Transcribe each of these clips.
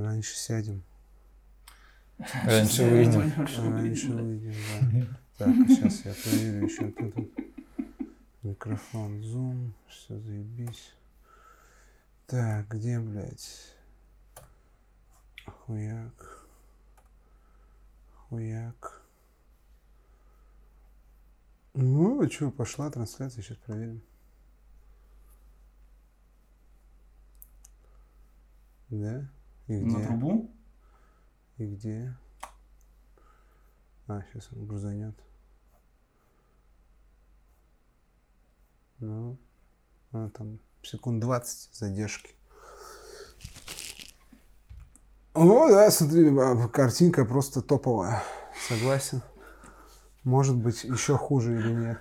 Раньше сядем. Раньше выйдем. Раньше выйдем, да. Так, сейчас я проверю еще тут. Микрофон, зум, все заебись. Так, где, блядь? Хуяк. Хуяк. Ну, а что, пошла трансляция, сейчас проверим. Да? И где? На трубу? И где? А, сейчас он грузанет. Ну, а, там секунд 20 задержки. О, да, смотри, а, картинка просто топовая. Согласен. Может быть, еще хуже или нет.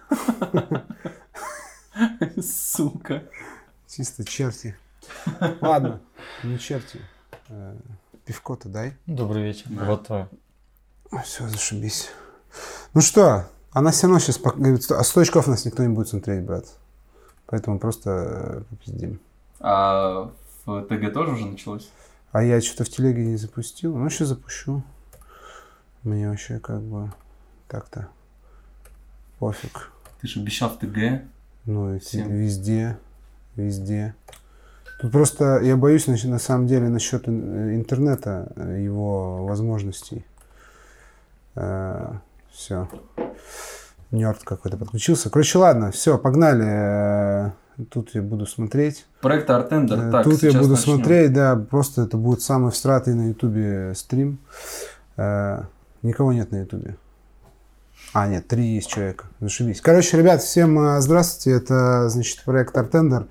Сука. Чисто черти. Ладно, не черти. Э, Пивко-то дай. Добрый вечер. Вот твое. Все, зашибись. Ну что, она все равно сейчас говорит, а 100 очков нас никто не будет смотреть, брат. Поэтому просто э, попиздим. А в ТГ тоже уже началось? А я что-то в телеге не запустил. Ну, сейчас запущу. Мне вообще как бы так-то пофиг. Ты же обещал в ТГ. Ну и Всем. везде, везде. Тут просто я боюсь на, самом деле насчет ин- интернета, э, его возможностей. все. Нерд какой-то подключился. Короче, ладно, все, погнали. Э, Тут я буду смотреть. Проект Артендер. Э, Так, Тут я буду начнем. смотреть, да, просто это будет самый всратый на Ютубе стрим. Э, Никого нет на Ютубе. А, нет, три есть человека. Зашибись. Короче, ребят, всем э, здравствуйте. Это, значит, проект Артендер.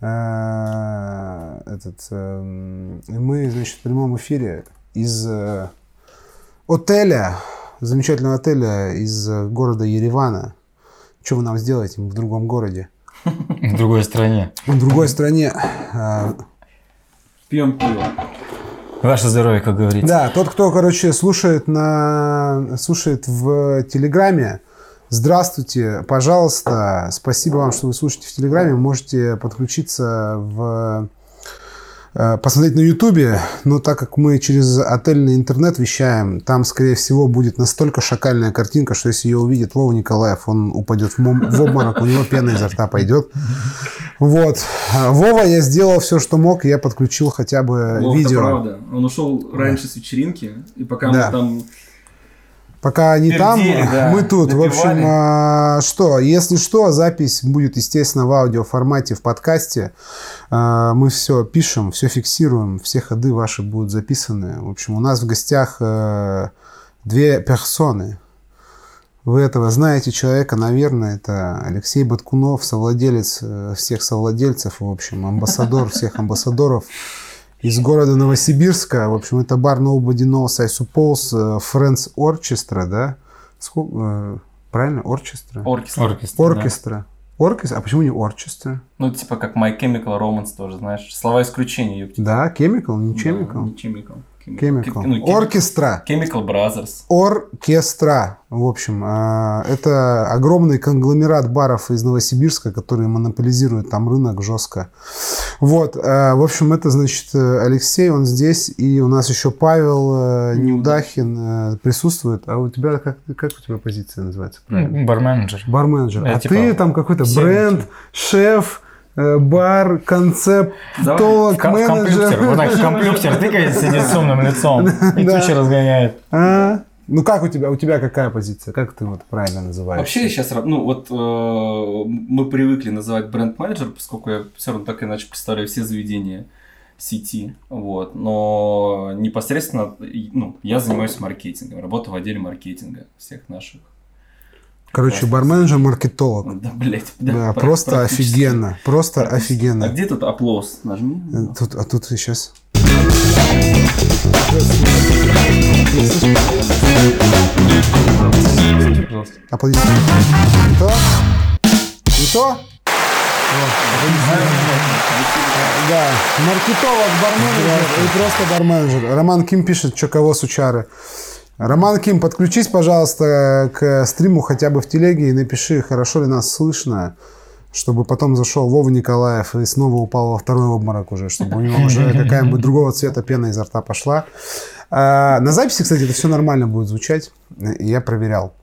Э, Этот, эм, мы, значит, в прямом эфире из э, отеля, замечательного отеля из э, города Еревана. Что вы нам сделаете? Мы в другом городе. В другой стране. В другой стране. Э, Пьем пиво. Ваше здоровье, как говорится. Да, тот, кто, короче, слушает, на... слушает в Телеграме, здравствуйте, пожалуйста, спасибо вам, что вы слушаете в Телеграме, можете подключиться в э, посмотреть на Ютубе, но так как мы через отельный интернет вещаем, там, скорее всего, будет настолько шакальная картинка, что если ее увидит Вова Николаев, он упадет в, мом- в обморок, у него пена изо рта пойдет. Вот. Вова, я сделал все, что мог, я подключил хотя бы Вов, это видео. правда. Он ушел раньше с вечеринки, и пока Да. мы там... Пока они там, Пердели, да, мы тут. В общем, а, что, если что, запись будет, естественно, в аудиоформате, в подкасте. А, Мы все пишем, все фиксируем, все ходы ваши будут записаны. В общем, у нас в гостях э, две персоны. Вы этого знаете человека, наверное, это Алексей Баткунов, совладелец э, всех совладельцев, в общем, амбассадор всех амбассадоров из города Новосибирска. В общем, это бар Nobody Knows I Suppose, э, Friends Orchestra, да? Сколько, э, правильно? Orchestra? Оркестр. Оркестр. Оркестра. Оркестра? А почему не Orchestra? Ну, типа как My Chemical Romance тоже, знаешь. Слова исключения, ёпти. Да, Chemical, не Да, Chemical. Не Chemical. Chemical. Ну, Chemi- Оркестра. Chemical Brothers. Оркестра. В общем, э, это огромный конгломерат баров из Новосибирска, которые монополизируют там рынок жестко. Вот, э, в общем, это, значит, Алексей, он здесь, и у нас еще Павел э, Неудахин э, присутствует. А у тебя, как, как у тебя позиция называется? Барменеджер. Барменеджер. А типа ты там какой-то бренд, шеф, бар, концепт, Давай. толок, В, ко- в компьютер. Вот так в компьютер тыкает, сидит с умным лицом. И Да. тучи разгоняет. А? Ну как у тебя, у тебя какая позиция? Как ты вот правильно называешь? Вообще сейчас, ну вот э, мы привыкли называть бренд-менеджер, поскольку я все равно так иначе представляю все заведения сети, вот, но непосредственно, ну, я занимаюсь маркетингом, работаю в отделе маркетинга всех наших. Короче, Классно. барменеджер, маркетолог. Да, блядь. Да, пр- просто офигенно. Просто А офигенно. где тут аплодис? Нажми. Э, Тут, а тут сейчас. Аплодисменты. Не то? Не то? Да, маркетолог, барменеджер и просто барменеджер. Роман Ким пишет, что кого сучары. Роман Ким, подключись, пожалуйста, к стриму хотя бы в телеге и напиши, хорошо ли нас слышно. чтобы потом зашел Вова Николаев и снова упал во второй обморок уже, чтобы у него уже какая-нибудь другого цвета пена изо рта пошла. А, на записи, кстати, это все нормально будет звучать. Я проверял.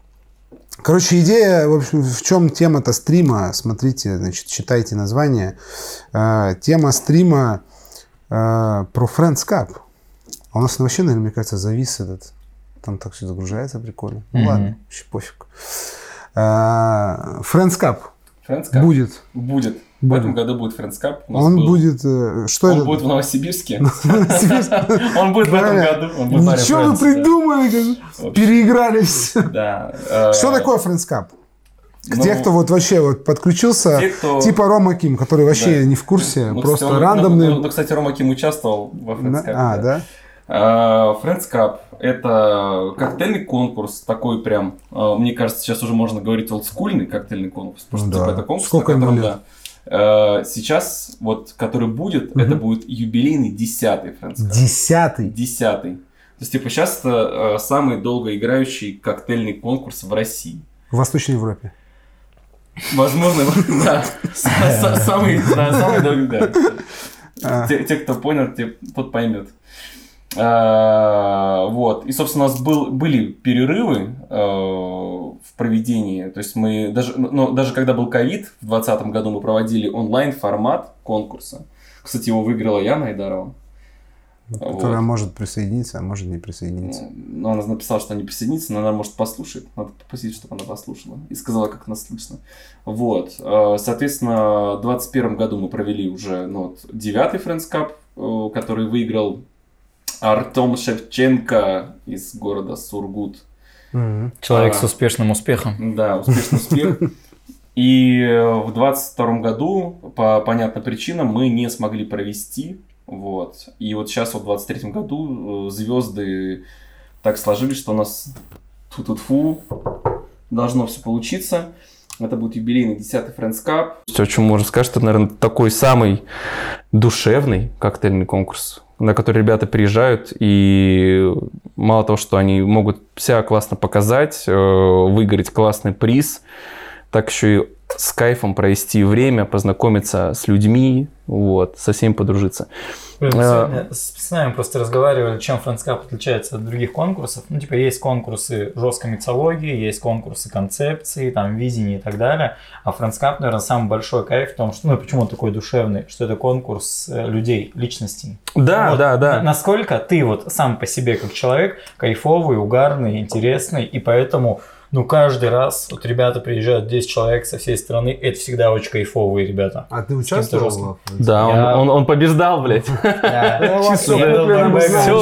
Короче, идея, в общем, в чем тема-то стрима, смотрите, значит, читайте название. А, тема стрима а, про Friends Cup. А у нас вообще, наверное, мне кажется, завис этот. Там так все загружается прикольно. Ну ладно, вообще пофиг. А, Friends Cup Friends Cup будет. будет. В Будет. этом году будет Friends Cup. Он был- будет... э, Что Он это? будет в Новосибирске. Он будет в этом году. Ничего вы придумали? да. Переигрались. Да. э, Что такое Friends Cup? ну, Те, кто вот вообще вот подключился, Те, кто- типа Рома Ким, который вообще Да. не в курсе, ну, просто кстати, рандомный. Ну, ну, кстати, Рома Ким участвовал во? Cup. А, да? Friends Cup – это коктейльный конкурс, такой прям, а, мне кажется, сейчас уже можно говорить олдскульный коктейльный конкурс, потому что Да. типа, это конкурс, Сколько на котором, да. А, Сейчас, вот, который будет, Мгм. это будет юбилейный десятый Friends Cup. Десятый. Десятый. То есть, типа, сейчас это а, самый долгоиграющий коктейльный конкурс в России. В Восточной Европе. Возможно, да. Самый, долгий, да. А, Те, кто понял, тот поймет. А, вот. И, собственно, у нас был, были перерывы э, в проведении. То есть мы даже, ну, даже когда был ковид, в 2020 году мы проводили онлайн-формат конкурса. Кстати, его выиграла Яна Айдарова. Которая может присоединиться, а может не присоединиться. Ну, она написала, что не присоединится, но она, может, послушает. Надо попросить, чтобы она послушала. И сказала, как нас слышно. Вот. Э, Соответственно, в 2021 году мы провели уже ну, вот, девятый Friends Cup, э, который выиграл Артем Шевченко из города Сургут. Человек А. с успешным успехом. Да, успешный успех. И э, в 22 году по понятным причинам мы не смогли провести. Вот. И вот сейчас вот в 23 году звезды так сложились, что у нас ту-ту-фу должно все получиться. Это будет юбилейный 10-й Friends Cup. Все, о чем можно сказать, это, наверное, такой самый душевный коктейльный конкурс, на который ребята приезжают, и мало того, что они могут себя классно показать, э, выиграть классный приз, так еще и с кайфом провести время, познакомиться с людьми, вот, со всеми подружиться. Сегодня с нами просто разговаривали, чем Friends Cup отличается от других конкурсов. Ну, типа, есть конкурсы жесткой миксологии, есть конкурсы концепции, там, видения и так далее. А Friends Cup, наверное, самый большой кайф в том, что, ну, почему он такой душевный, что это конкурс э, людей, личностей. Да, Вот. да, да. Насколько ты вот сам по себе как человек кайфовый, угарный, интересный, и поэтому, ну, каждый раз вот ребята приезжают 10 человек со всей страны, это всегда очень кайфовые ребята. А ты участвовал? Да, он, Я- он, он побеждал, блядь.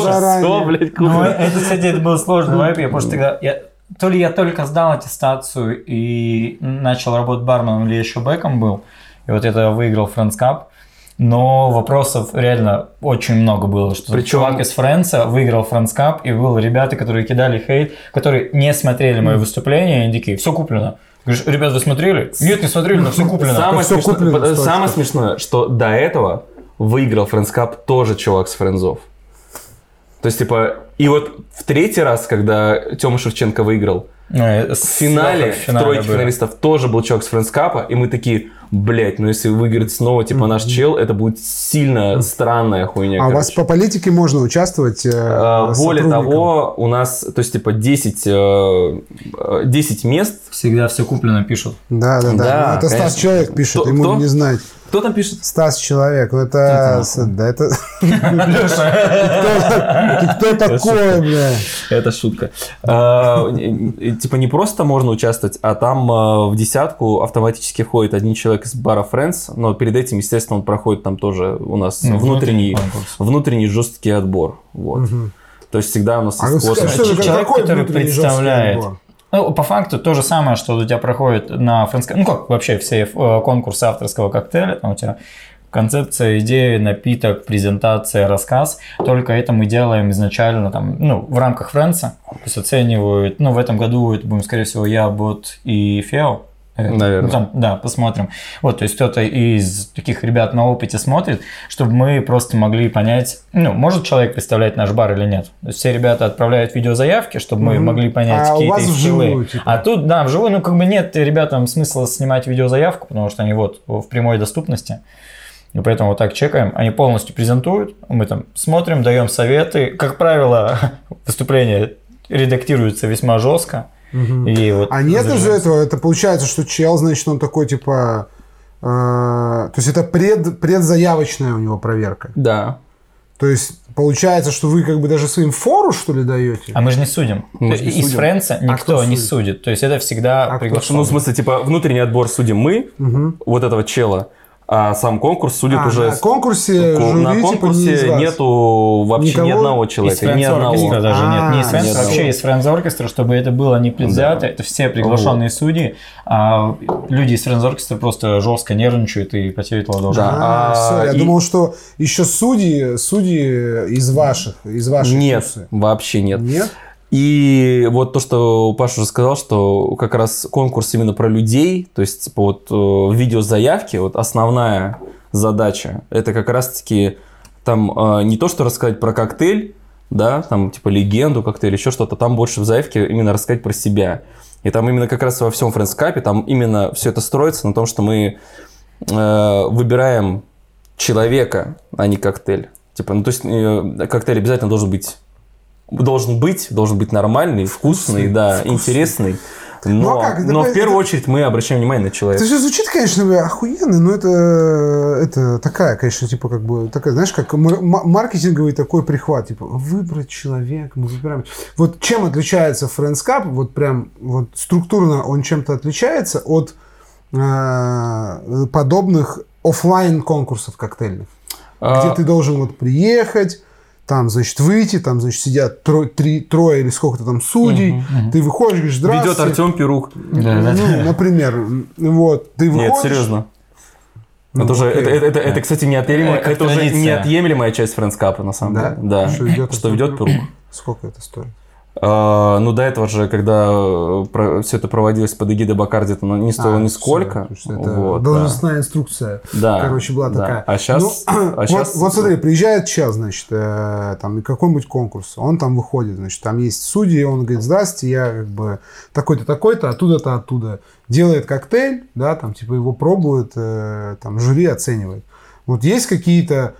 Заранее. все, блядь, Ну, это, кстати, это был сложный вайп, я просто тогда... Я, то ли я только сдал аттестацию и начал работать барменом, или еще бэком был, и вот это выиграл Friends Cup, но вопросов реально очень много было, что Причем- чувак из Френца выиграл Friends Cup, и было ребята, которые кидали хейт, которые не смотрели мои выступления, и они такие, все куплено. Говоришь, ребят, вы смотрели? Нет, не смотрели, но все куплено. Самое, всё смешное, куплено, самое очков. смешное, что до этого выиграл Friends Cup тоже чувак с Френдзов. То есть, типа, и вот в третий раз, когда Тёма Шевченко выиграл, Ну, в финале, в в финале тройке были. финалистов тоже был чувак с Friends Cup, и мы такие, блять, ну если выиграет снова, типа, наш чел, это будет сильно странная хуйня. А у короче. вас по политике можно участвовать? э, А, Более того, у нас, то есть, типа, 10, э, э, 10 мест. Всегда все куплено пишут. Да, да, да. Да, Ну, это Стас конечно. Человек пишет, Кто- ему кто? не знать. Кто там пишет? Стас Человек, ну это... Да, это... Ты кто такой, бля? Это шутка. Типа не просто можно участвовать, а там в десятку автоматически входит один человек из бара Friends, но перед этим, естественно, он проходит там тоже у нас Ну, внутренний, конкурс. внутренний жесткий отбор. Вот. Мгм. То есть всегда у нас А из что космоса. это, Человек, который внутренний представляет. Ну, по факту то же самое, что у тебя проходит на френском... Ну, как вообще все э, конкурсы авторского коктейля. Там у тебя концепция, идея, напиток, презентация, рассказ. Только это мы делаем изначально там, ну, в рамках Френса. То есть оценивают, ну, в этом году это будем, скорее всего, я, Бот и Фео. Это, Наверное. ну, там, да, посмотрим. Вот, то есть кто-то из таких ребят на опыте смотрит, чтобы мы просто могли понять, ну, может человек представлять наш бар или нет. То есть все ребята отправляют видеозаявки, чтобы мы Мгм. могли понять А у какие-то вас их вживую, типа? А тут, да, вживую, ну, как бы нет ребятам смысла снимать видеозаявку, потому что они вот в прямой доступности. И поэтому вот так чекаем, они полностью презентуют, мы там смотрим, даем советы. Как правило, выступление редактируется весьма жестко. Мгм. И вот А нет же зажигается. этого, это получается, что чел, значит, он такой, типа... э, то есть это пред, предзаявочная у него проверка. Да. То есть получается, что вы как бы даже своим фору, что ли, даете? А мы же не судим. Мы же не Из судим. Френца кто никто не судит? судит. То есть это всегда А приглашенный. Ну, в смысле, типа, внутренний отбор судим мы, Мгм. вот этого чела, а сам конкурс судит А, уже... на конкурсе Ко- жюри, на типа, не конкурсе нету вообще Никого? ни одного Из человека, ни одного. даже нет. Не из А, нет. вообще из Френц оркестра, чтобы это было не предвзято. Это все приглашенные судьи. А люди из Френц оркестра просто жестко нервничают и потеют ладоши. Да. А, А, всё, я и- думал, что еще судьи, судьи из ваших, из вашей Нет, курсы. вообще нет. Нет? И вот то, что Паша уже сказал, что как раз конкурс именно про людей, то есть типа вот э, видеозаявки, вот основная задача, это как раз-таки там э, не то, что рассказать про коктейль, да, там типа легенду коктейля, еще что-то, там больше в заявке именно рассказать про себя. И там именно как раз во всем френдскапе, там именно все это строится на том, что мы э, выбираем человека, а не коктейль. Типа, ну то есть э, коктейль обязательно должен быть должен быть, должен быть нормальный, вкусный, Вкусный, да, вкусный. интересный. Ну, Но, а как? но Это- в первую это- очередь мы обращаем внимание на человека. Это все звучит, конечно, охуенно, но это, это такая, конечно, типа как бы, такая, знаешь, как мар- ма- маркетинговый такой прихват, типа выбрать человека, мы выбираем. Вот чем отличается Friends Cup, вот прям вот структурно он чем-то отличается от э, подобных оффлайн конкурсов коктейльных, А, где ты должен вот приехать, там, значит, выйти, там, значит, сидят тро- три, трое или сколько-то там судей, Мгм, мгм. ты выходишь, говоришь, здравствуйте. Ведет Артем Перук. Да, да, Ну, например, вот, ты выходишь... Нет, серьезно. Ну, это уже, это, это, это, это, кстати, неотъемлемая, Э, как это уже неотъемлемая часть Friends Cup а, на самом Да? деле. Да. Что ведет Что ведет? Перук. Сколько это стоит? А, ну, до этого же, когда все это проводилось под эгидой Бакарди, это не стоило А, нисколько. что это Вот, да. должностная инструкция. Да, короче, была да. такая. А сейчас... Ну, а вот, щас- вот смотри, приезжает чел, значит, э, там, какой-нибудь конкурс, он там выходит, значит, там есть судьи, он говорит, здравствуйте, я как бы такой-то, такой-то, оттуда-то, оттуда. Делает коктейль, да, там, типа, его пробует, э, там, жюри оценивает. Вот есть какие-то э,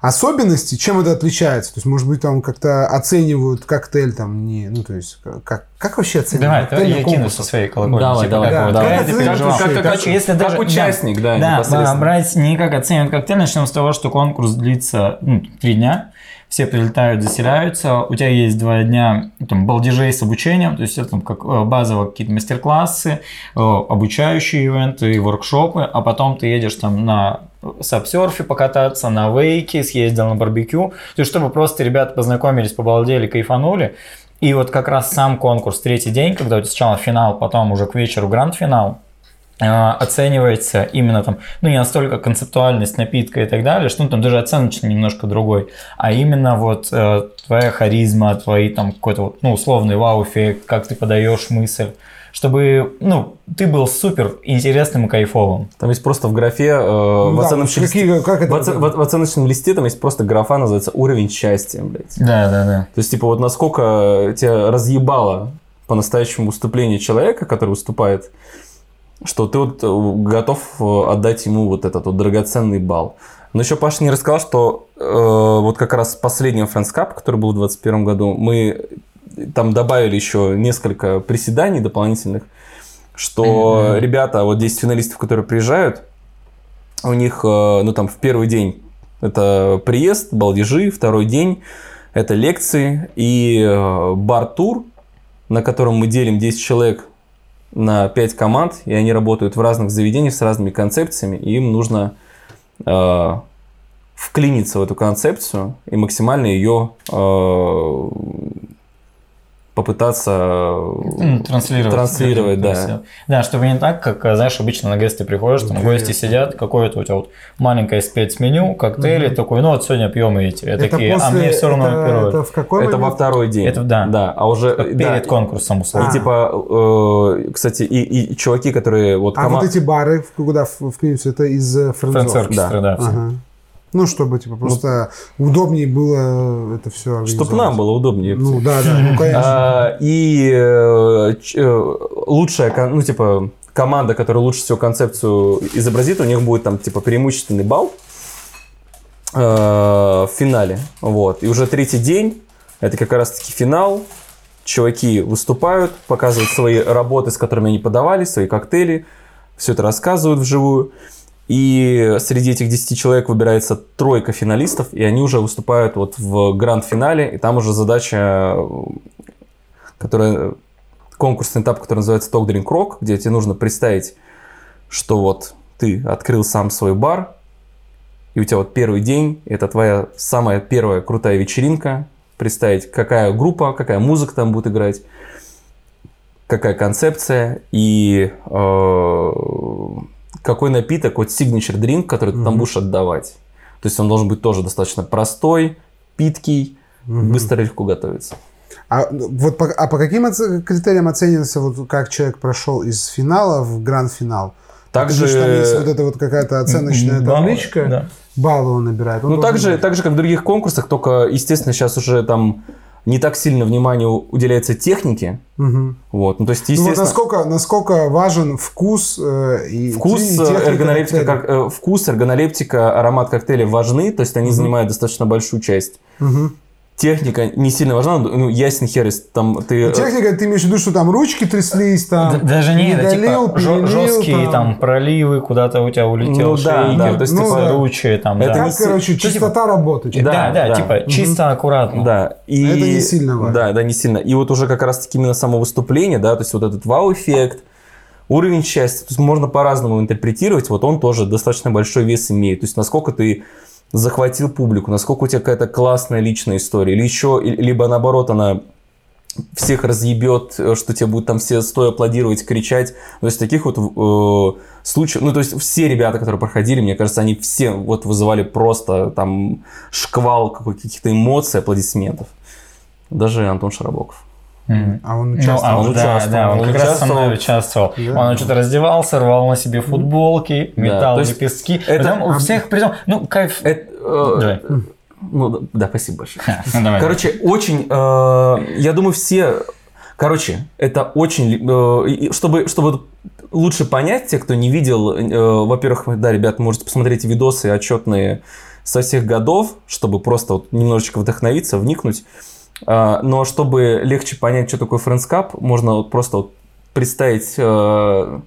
особенности, чем это отличается? То есть, может быть, там как-то оценивают коктейль, там, не, ну, то есть, как, как вообще оценивают Давай, давай коктейль на я кину со своей колокольни. Давай, типа, давай, как да. вот Как ты- переживал. как- как- Короче, если как даже... да. участник, да, Да, непосредственно. брать не как оценивают коктейль, начнем с того, что конкурс длится ну, три дня. Все прилетают, заселяются. У тебя есть два дня там, балдежей с обучением, то есть это там, как э, базово какие-то мастер-классы, э, обучающие ивенты, воркшопы, а потом ты едешь там на сапсерфе покататься, на вейке, съездил на барбекю, то есть чтобы просто ребята познакомились, побалдели, кайфанули. И вот как раз сам конкурс, третий день, когда у тебя сначала финал, потом уже к вечеру гранд-финал, оценивается именно там, ну не настолько концептуальность напитка и так далее, что ну, там даже оценочный немножко другой, а именно вот э, твоя харизма, твои там какой-то вот, ну условный вау-эффект, как ты подаешь мысль, чтобы, ну, ты был супер интересным и кайфовым. Там есть просто в графе, э, в, да, оценочном какие- листе, как это в, оце- в- в оценочном листе там есть просто графа, называется уровень счастья, блядь. Да, да, да. То есть, типа, вот насколько тебя разъебало по-настоящему выступление человека, который выступает, что ты вот э, готов э, отдать ему вот этот вот драгоценный балл. Но еще Паша не рассказал, что э, вот как раз в последнем Friends Cup, который был в 2021 году, мы там добавили еще несколько приседаний дополнительных, что Мгм. ребята, вот 10 финалистов, которые приезжают, у них, э, ну там в первый день это приезд, балдежи, второй день это лекции и э, бар-тур, на котором мы делим 10 человек на 5 команд, и они работают в разных заведениях с разными концепциями, и им нужно э, вклиниться в эту концепцию и максимально ее э, попытаться Ну, транслировать. транслировать, То есть, да. Да, чтобы не так, как, знаешь, обычно на гости приходишь, там гости сидят, какое-то у тебя вот маленькое спецменю, коктейли, такой, ну вот сегодня пьем эти. Я такие, а мне все равно это, первое. это в какой Это во второй день. Это да. Да, а уже... Перед да, конкурсом, И условно. А. типа, э, кстати, и, и чуваки, которые вот... А кома- вот эти бары, в- куда в- вклиниваются, это из э, Фрэнс френдзов? оркестра, да. всё. Ага. Ну, чтобы, типа, просто удобнее было это все Чтоб нам было удобнее. Ну, да, да, ну, конечно. А, и э, э, лучшая, ну, типа, команда, которая лучше всего концепцию изобразит, у них будет там, типа, преимущественный балл э, в финале. Вот. И уже третий день, это как раз-таки финал. Чуваки выступают, показывают свои работы, с которыми они подавали, свои коктейли, все это рассказывают вживую. И среди этих 10 человек выбирается тройка финалистов, и они уже выступают вот в гранд-финале, и там уже задача, э, которая конкурсный этап, который называется Talk Drink Rock, где тебе нужно представить, что вот ты открыл сам свой бар, и у тебя вот первый день, это твоя самая первая крутая вечеринка, представить, какая группа, какая музыка там будет играть, какая концепция и э, какой напиток, вот signature drink, который ты там будешь отдавать. То есть он должен быть тоже достаточно простой, питкий, Мгм. быстро легко готовится. А, ну, вот по, а по каким оце- критериям оценивается, вот как человек прошел из финала в гранд-финал? Также, говоришь, там есть вот эта вот какая-то оценочная Баллы, табличка, да. баллы он набирает. Он ну, должен так же, быть. так же, как в других конкурсах, только, естественно, сейчас уже там не так сильно внимание уделяется технике. Мгм. Вот. Ну, то есть, Ну, вот естественно, насколько, насколько важен вкус э, и Вкус, э, эргонолептика, как, э, вкус, эргонолептика, аромат коктейля важны, то есть они Мгм. занимают достаточно большую часть. Мгм. Техника не сильно важна, ну, ясен хер, там ты... Э, Техника, ты имеешь в виду, что там ручки тряслись, там Д- Даже не, это типа перелил, жесткие там проливы, куда-то у тебя улетел Ну да, шейкер, да, то есть, ну типа да. ручи там, Это да. Не короче, типа- чистота работы. Да, да, да. типа чисто аккуратно. Да, и... Это не сильно важно. Да, да, не сильно. И вот уже как раз-таки именно само выступление, да, то есть вот этот вау-эффект, уровень счастья, то есть можно по-разному интерпретировать, вот он тоже достаточно большой вес имеет. То есть насколько ты захватил публику, насколько у тебя какая-то классная личная история, или еще, либо наоборот она всех разъебет, э, что тебе будут там все стоя аплодировать, кричать. То есть таких вот э, случаев, ну то есть все ребята, которые проходили, мне кажется, они все вот вызывали просто там шквал каких-то эмоций, аплодисментов. Даже Антон Шарабоков. А он Ну, участвовал. а, Он да, участвовал, да, он он как раз со мной участвовал. участвовал. Да. Он что-то раздевался, рвал на себе футболки, метал то есть лепестки. это- у всех притом, ну, кайф. Это, э, Давай. ну, да, да, спасибо большое. Ну, давай. Короче, очень, э, я думаю, все, короче, это очень, э, чтобы, чтобы лучше понять, те, кто не видел, э, во-первых, да, ребят, можете посмотреть видосы отчетные со всех годов, чтобы просто вот немножечко вдохновиться, вникнуть. А, но чтобы легче понять, что такое Friends Cup, можно вот просто вот представить, э,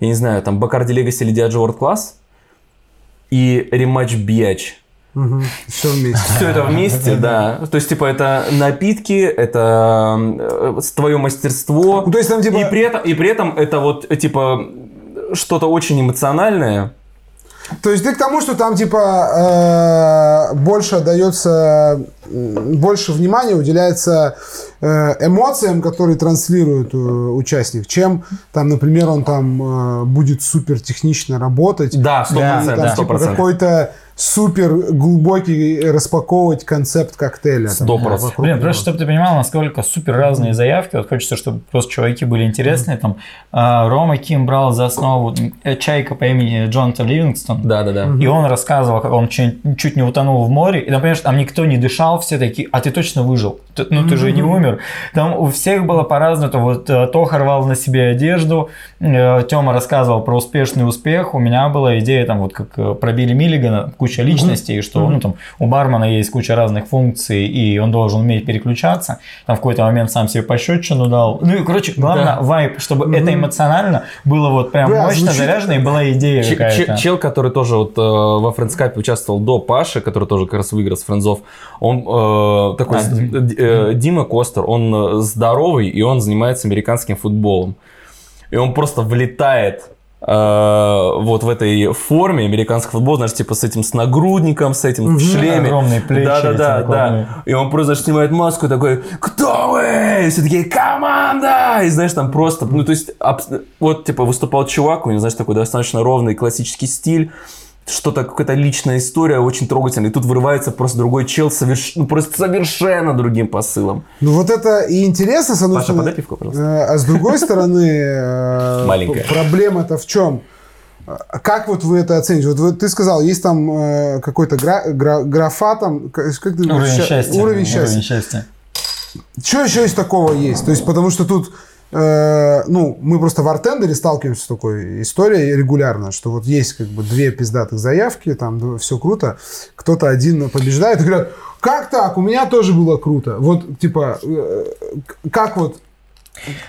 я не знаю, там Бакарди Legacy или Diageo World Class и рематч Биач. Все вместе. Все это вместе, да. То есть, типа, это напитки, это э, твое мастерство. Ну, то есть там типа... И при этом, и при этом это вот, э, типа, что-то очень эмоциональное. То есть ты к тому, что там типа больше отдается, больше внимания уделяется э, эмоциям, которые транслирует э, участник, чем там, например, он там э, будет супер технично работать. Да, сто и процентов, там, да, типа, какой-то супер глубокий распаковывать концепт коктейля. Сто процентов. Блин, просто чтобы ты понимал, насколько супер разные заявки. Вот хочется, чтобы просто чуваки были интересные. Там а, Рома Ким брал за основу чайка по имени Джонатан Ливингстон. Да, да, да. И он рассказывал, как он чуть, чуть не утонул в море. И понимаешь, там никто не дышал, все такие, а ты точно выжил? Ты- ну, ты же не умер. Там у всех было по-разному. Вот э, Тоха рвал на себе одежду, Тёма рассказывал про успешный успех. У меня была идея, там, вот как э, про Билли Миллигана, куча личностей, что ну, там, у бармена есть куча разных функций, и он должен уметь переключаться. Там в какой-то момент сам себе пощечину дал. Ну и, короче, главное, Да. вайп, чтобы это эмоционально было вот прям Бля, мощно звучит- заряжено, и была идея Ч- какая-то. ч- чел, который тоже вот э, во френдскапе участвовал до Паши, который тоже как раз выиграл с френдзов, он э, такой, А, э, Дима Костер, он э, здоровый, и он занимается американским футболом. И он просто влетает э, вот в этой форме американского футбола, знаешь, типа с этим с нагрудником, с этим в шлеме. Огромные плечи Да, да, да, накладные. да. И он просто знаешь, снимает маску такой, кто вы? И все такие, команда! И знаешь, там просто, ну, то есть, вот, типа, выступал чувак, у него, знаешь, такой достаточно ровный классический стиль, что-то, какая-то личная история, очень трогательная. И тут вырывается просто другой чел, соверш- ну, просто совершенно другим посылом. Ну вот это и интересно, с одной Паша, стороны. подай пивко, пожалуйста. Э, А с другой стороны, э, проблема-то в чем? А Как вот вы это оцените? Вот вы- ты сказал, есть там э, какой-то гра- гра- графа там, как ты Уровень счастья. Уровень счастья. счастья. Что еще из такого есть? То есть, потому что тут, э, ну, мы просто в артендере сталкиваемся с такой историей регулярно, что вот есть как бы две пиздатых заявки, там все круто, кто-то один побеждает и говорят, как так? У меня тоже было круто. Вот, типа, э, как вот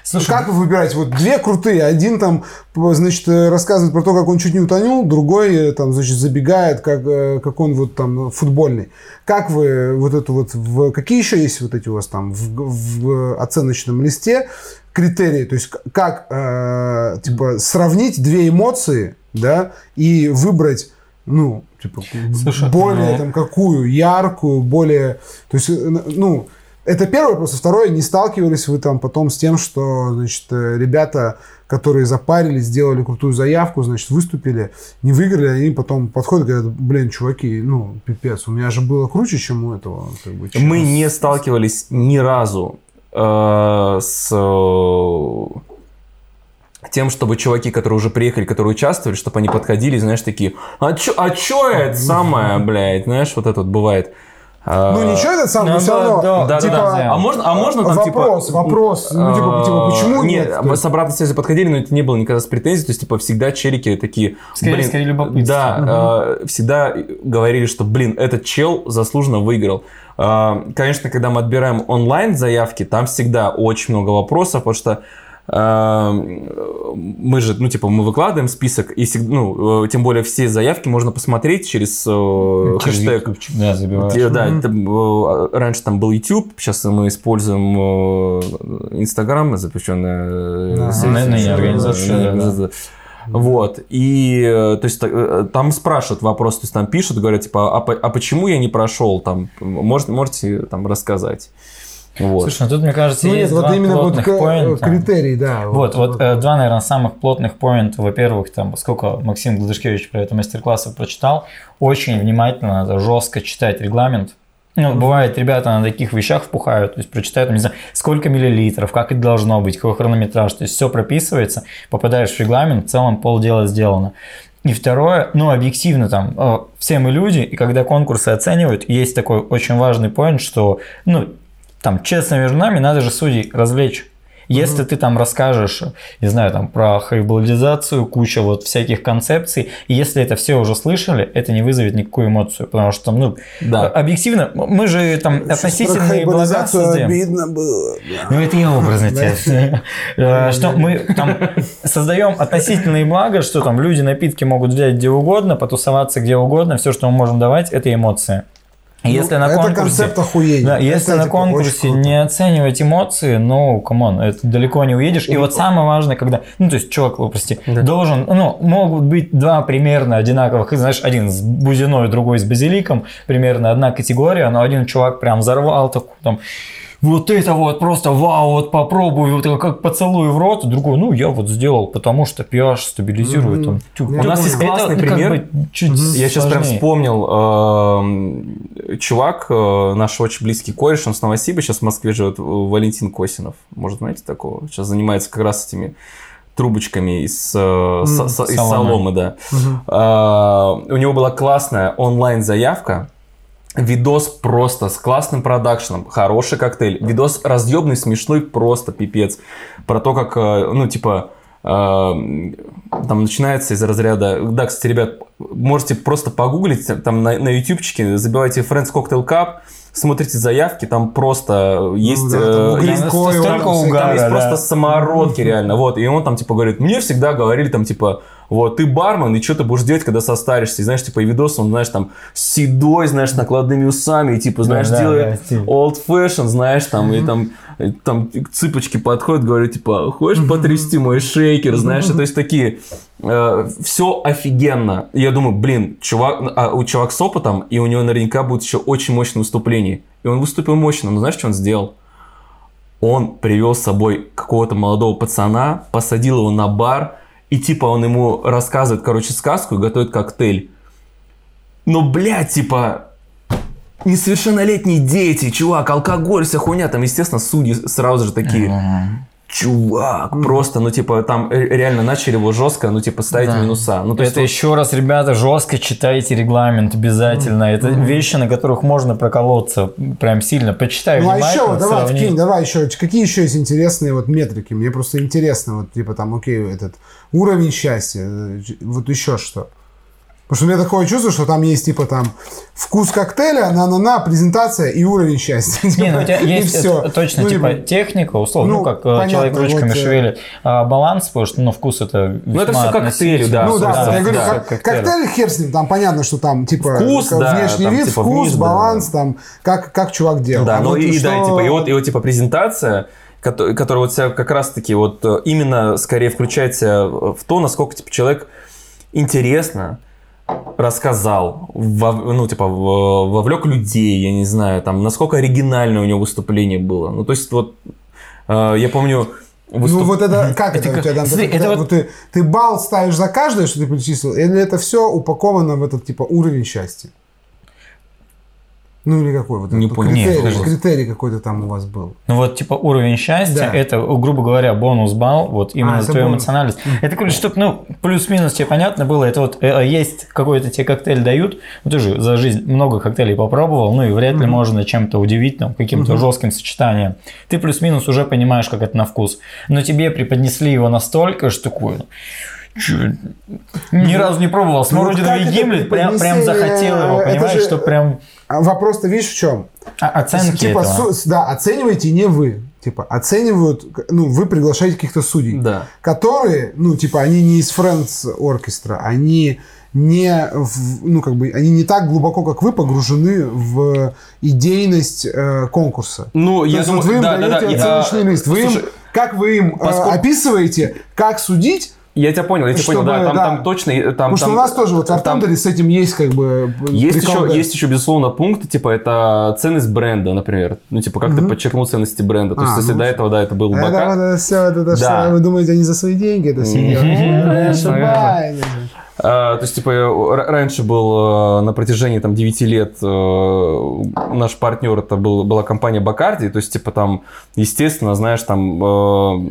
Слушай, как вы выбираете? Вот две крутые. Один там, значит, рассказывает про то, как он чуть не утонул, другой э, там, значит, забегает, как, э, как он вот там футбольный. Как вы вот это вот, в, какие еще есть вот эти у вас там в, в оценочном листе критерии? То есть как, э, типа, сравнить две эмоции, да, и выбрать ну, типа, Слушай, более ну- там какую, яркую, более, то есть, э, ну, это первый вопрос. А второй, не сталкивались вы там потом с тем, что, значит, э, ребята, которые запарились, сделали крутую заявку, значит, выступили, не выиграли, они потом подходят и говорят, блин, чуваки, ну, пипец, у меня же было круче, чем у этого. Как бы, чела». Мы не сталкивались ни разу э, с э, тем, чтобы чуваки, которые уже приехали, которые участвовали, чтобы они подходили, знаешь, такие, а чё, а чё это самое, блядь, знаешь, вот это вот бывает. А, Ну, ничего этот сам, но Ну, все да, равно, да, да, типа, да, да. А можно, а можно там вопрос, типа... вопрос, ну, типа, типа, почему нет? Есть- с обратной связи подходили, но это не было никогда с претензией, то есть, типа, всегда челики такие... Скорее- блин, скорее любопытство. Да, всегда говорили, что, блин, этот чел заслуженно выиграл. Конечно, когда мы отбираем онлайн заявки, там всегда очень много вопросов, потому что мы же, ну, типа, мы выкладываем список, и, ну, э, тем более все заявки можно посмотреть через э, Через хэштег ютубчик, Да, забиваешь. Те- Да, это, э, раньше там был YouTube, сейчас мы используем Инстаграм, запрещенная Ага. сеть. Э, организация, да. да. Вот, и, то есть, там спрашивают вопрос, то есть, там пишут, говорят, типа, а, а почему я не прошел, там, может, можете, там, рассказать. Вот. Слушай, ну тут, мне кажется, Ну, нет, есть вот два именно вот плотных к- поинта. критерий, да. Вот, вот э, два, наверное, самых плотных поинта. Во-первых, там, сколько Максим Гладышкевич про это мастер-классы прочитал, очень внимательно надо жестко читать регламент. Ну, бывает, ребята на таких вещах впухают, то есть прочитают, не знаю, сколько миллилитров, как это должно быть, какой хронометраж, то есть все прописывается, попадаешь в регламент, в целом полдела сделано. И второе, ну, объективно там, э, все мы люди, и когда конкурсы оценивают, есть такой очень важный поинт, что, ну, там, честно между нами, надо же судей развлечь. Если ты там расскажешь, не знаю, там про хайблодизацию, куча вот всяких концепций, и если это все уже слышали, это не вызовет никакую эмоцию, потому что, ну, Да. объективно, мы же там Хайболизацию создаем. обидно было. Ну, это я образно тебе. Э, Что мы там создаем относительные блага, что там люди напитки могут взять где угодно, потусоваться где угодно, все, что мы можем давать, это эмоции. И Если Ну, на это конкурсе... концепт охуения. Да, если Это, на типа, конкурсе не оценивать эмоции, ну, come on, это далеко не уедешь. И вот самое важное, когда, ну, то есть, чувак, прости, должен, ну, могут быть два примерно одинаковых, и, знаешь, один с бузиной, другой с базиликом, примерно одна категория, но один чувак прям взорвал такую там, вот это вот просто вау, вот попробуй, вот как поцелуй в рот, другой, ну, я вот сделал, потому что pH стабилизирует. он. Тю, У нас есть Это, классный как пример. бы чуть Я сейчас прям вспомнил, эм, чувак, э, наш очень близкий кореш, он с Новосиба, сейчас в Москве живет, э, Валентин Косинов. Может, знаете такого? Сейчас занимается как раз этими трубочками из, э, со- со- из соломы. да. А, У него была классная онлайн-заявка, Видос просто с классным продакшеном, хороший коктейль. Видос разъебный, смешной, просто пипец. Про то, как, э, ну, типа, э, там начинается из разряда... Да, кстати, ребят, можете просто погуглить, там на, на ютубчике, забивайте Friends Cocktail Cup, смотрите заявки, там просто есть... да, там э, угли- есть- Гринкойл, столько там всякие- угара, там есть да. просто самородки реально. Вот, и он там типа говорит, мне всегда говорили там типа, Вот, ты бармен, и что ты будешь делать, когда состаришься? И знаешь, типа, и видос, он, знаешь, там, седой, знаешь, с накладными усами, и, типа, знаешь, да, делает да, old fashion, знаешь, там, и там, и там цыпочки подходят, говорят, типа, хочешь потрясти мой шейкер, знаешь, то есть такие, все офигенно. Я думаю, блин, чувак, а у чувак с опытом, и у него наверняка будет еще очень мощное выступление. И он выступил мощно, но знаешь, что он сделал? Он привел с собой какого-то молодого пацана, посадил его на бар, и типа он ему рассказывает, короче, сказку и готовит коктейль. Но, блядь, типа, несовершеннолетние дети, чувак, алкоголь, вся хуйня. Там, естественно, судьи сразу же такие, чувак, просто, ну, типа, там реально начали его жестко, ну, типа, ставить Да. минуса. Ну, то есть, это вот- еще раз, ребята, жестко читайте регламент обязательно. Это вещи, на которых можно проколоться прям сильно. Почитай Ну а еще, вот давай, сравни. вкинь, давай еще, какие еще есть интересные вот метрики? Мне просто интересно, вот типа там, окей, этот уровень счастья, э, вот еще что. Потому что у меня такое чувство, что там есть типа там вкус коктейля, на-на-на, презентация и уровень счастья. Не, ну у тебя есть всё. это точно Ну, типа либо- техника, условно, ну, Ну, как э, понятно, человек ручками вот, э, шевелит. А баланс, потому что ну, вкус это Ну, это весьма всё коктейли, да, Ну да, собственно, я говорю, да, как- коктейли. коктейль хер с ним, там понятно, что там типа Вкус, как да, внешний там, вид, типа, вкус, вниз, да. баланс, там, как, как чувак делал. Да, А ну вот и, и да, и что- типа, и вот, и вот типа презентация, кото- которая вот себя как раз-таки вот э, именно скорее включается в то, насколько типа человек интересно рассказал, вов- ну, типа, вовлек людей, я не знаю, там, насколько оригинальное у него выступление было. Ну, то есть, вот, э, я помню... Ну выступ- вот это, как это, Это у тебя там? смотри, это это вот- вот ты, ты балл ставишь за каждое, что ты перечислил, или это все упаковано в этот типа уровень счастья? Ну или какой вот Не этот понял. критерий, Нет, подожди. критерий какой-то там у вас был. Ну вот, типа, уровень счастья, Да. это, грубо говоря, бонус-балл, вот именно А, за твою бонус. эмоциональность. Это, короче, чтобы, ну, плюс-минус тебе понятно было, это вот э, есть какой-то тебе коктейль дают, ну, ты же за жизнь много коктейлей попробовал, ну, и вряд ли можно чем-то удивить, там, каким-то жестким сочетанием. Ты плюс-минус уже понимаешь, как это на вкус. Но тебе преподнесли его настолько, что такое, ну, чё, ни разу не пробовал, смородиновый как это гимлет, прям, прям захотел его, Это понимаешь, же- что прям А вопрос-то видишь в чем? а, оценки типа, этого. су- да, оцениваете не вы. Типа, оценивают, ну, вы приглашаете каких-то судей, Да. которые, ну, типа, они не из Friends оркестра, они не, в- ну, как бы, они не так глубоко, как вы, погружены в идейность э, конкурса. Ну, То я есть думаю, вот вы им да, да, даете да, оценочный я- лист. Вы им, слушай, как вы им э, поскольку- описываете, как судить, Я тебя понял, я тебя Чтобы, понял, да, там, да. там точно, э, там, потому что там- у нас тоже вот в Артандере с этим есть как бы Есть прикол, еще, да. есть еще, безусловно, пункты, типа, это ценность бренда, например. Ну, типа, как ты Мгм. подчеркнул ценности бренда. То есть, А, если ну, до этого, да, это был Это, бокал. это все, это, Да. что вы думаете, они за свои деньги это все делают? А, то есть, типа, р- раньше был э, на протяжении там 9 лет э, наш партнер, это был, была компания Бакарди, то есть, типа, там, естественно, знаешь, там э,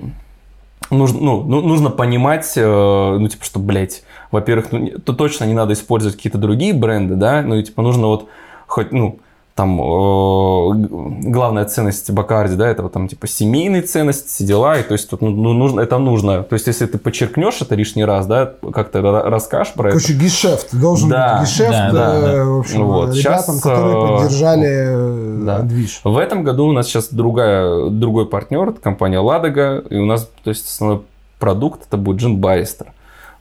нужно, ну, ну, нужно понимать, э, ну, типа, что, блядь, во-первых, ну, то точно не надо использовать какие-то другие бренды, да, ну, и, типа, нужно вот хоть, ну, там э, главная ценность Бакарди, да, это вот там типа семейные ценности, все дела, и то есть тут ну, ну, нужно, это нужно, то есть если ты подчеркнешь это лишний раз, да, как-то ра- расскажешь про это, Короче, гешефт. Должен Да, быть гешефт, да, да, э, да. в общем, вот, ребятам, щас, которые э, поддержали э, да. движ. В этом году у нас сейчас другая, другой партнер, это компания Ладога, и у нас, то есть, основной продукт это будет Джин Баристер.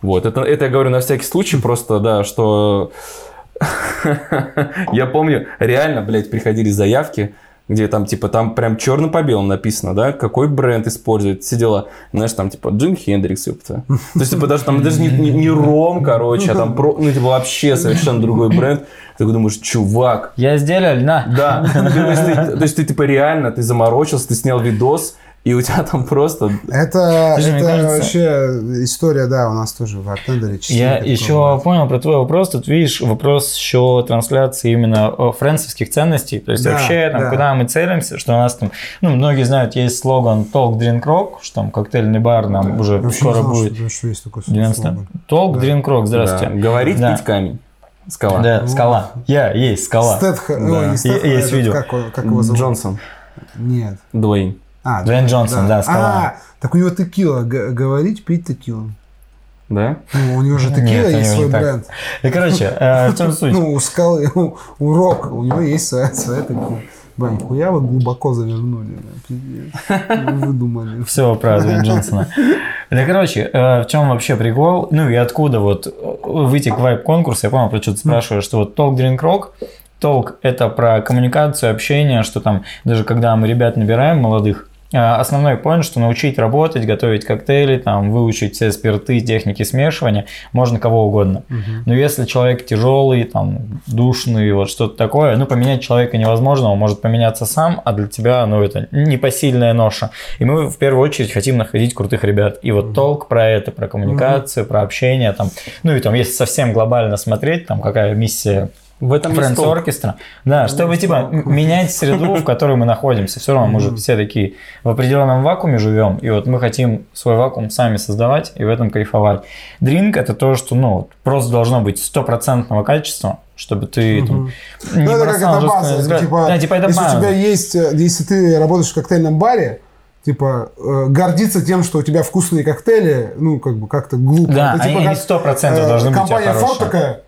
Вот, это, это я говорю на всякий случай, просто, да, что я помню, реально, блядь, приходили заявки, где там, типа, там прям черным по белому написано, да, какой бренд использует, все дела. Знаешь, там, типа, Джим Хендрикс, ёпта. То есть, типа, даже там даже не, не- не ром, короче, а там, про, ну, типа, вообще совершенно другой бренд. Ты думаешь, чувак, Я сделал, на. да, то есть, ты, то есть ты типа реально, ты заморочился, ты снял видос, и у тебя там просто... Это, Слушай, это кажется- вообще история, да, у нас тоже в Артендере. Я еще понял про твой вопрос. Тут видишь вопрос еще трансляции именно френдсовских ценностей. То есть Да, вообще, там, да. куда мы целимся, что у нас там, ну, многие знают, есть слоган Talk Drink Rock, что там коктейльный бар нам уже Вообще не скоро знал, будет. что, что есть такой 90 слоган. Talk Да. Drink Rock, здравствуйте. да, говорить, Да. пить камень. Скала. Да, скала. Я есть скала. Стэтха- Да. ой, не Стэтха, Есть этот, видео. Как, как его зовут? Джонсон. Нет. Дуэйн. А, Дуэйн Джонсон, да, скала. А, так у него текила. Г- говорить, пить текилу. Да? Ну, у него же Нет, текила у есть свой так. бренд. И, короче, э, в чем суть? Ну, у скалы, у, у Рок, у него есть своя, своя текила. Бля, нихуя вы глубоко завернули. Выдумали. Все про Дуэйн Джонсона. Да, короче, э, в чем вообще прикол? Ну и откуда вот э, вытек вайп конкурса? Я понял, про что ты спрашиваешь, что вот Talk Drink Rock, Talk это про коммуникацию, общение, что там даже когда мы ребят набираем молодых, Основной point, что научить работать, готовить коктейли, там, выучить все спирты, техники смешивания, можно кого угодно. Но если человек тяжелый, там, душный, вот что-то такое, ну, поменять человека невозможно, он может поменяться сам, а для тебя, ну, это непосильная ноша. И мы в первую очередь хотим находить крутых ребят. И вот толк про это, про коммуникацию, про общение, там, ну, и там, если совсем глобально смотреть, там, какая миссия В этом Friends оркестра. Да, чтобы типа менять среду, в которой мы находимся. Все равно мы же все такие в определенном вакууме живем, и вот мы хотим свой вакуум сами создавать и в этом кайфовать. Дринк это то, что ну просто должно быть стопроцентного качества, чтобы ты там, не Ну, это как это база. Типа, да, типа это если база. у тебя есть, э, если ты работаешь в коктейльном баре, типа э, гордиться тем, что у тебя вкусные коктейли, ну как бы как-то глупо. Да, Это типа они как, 100% должны быть Компания Ford такая.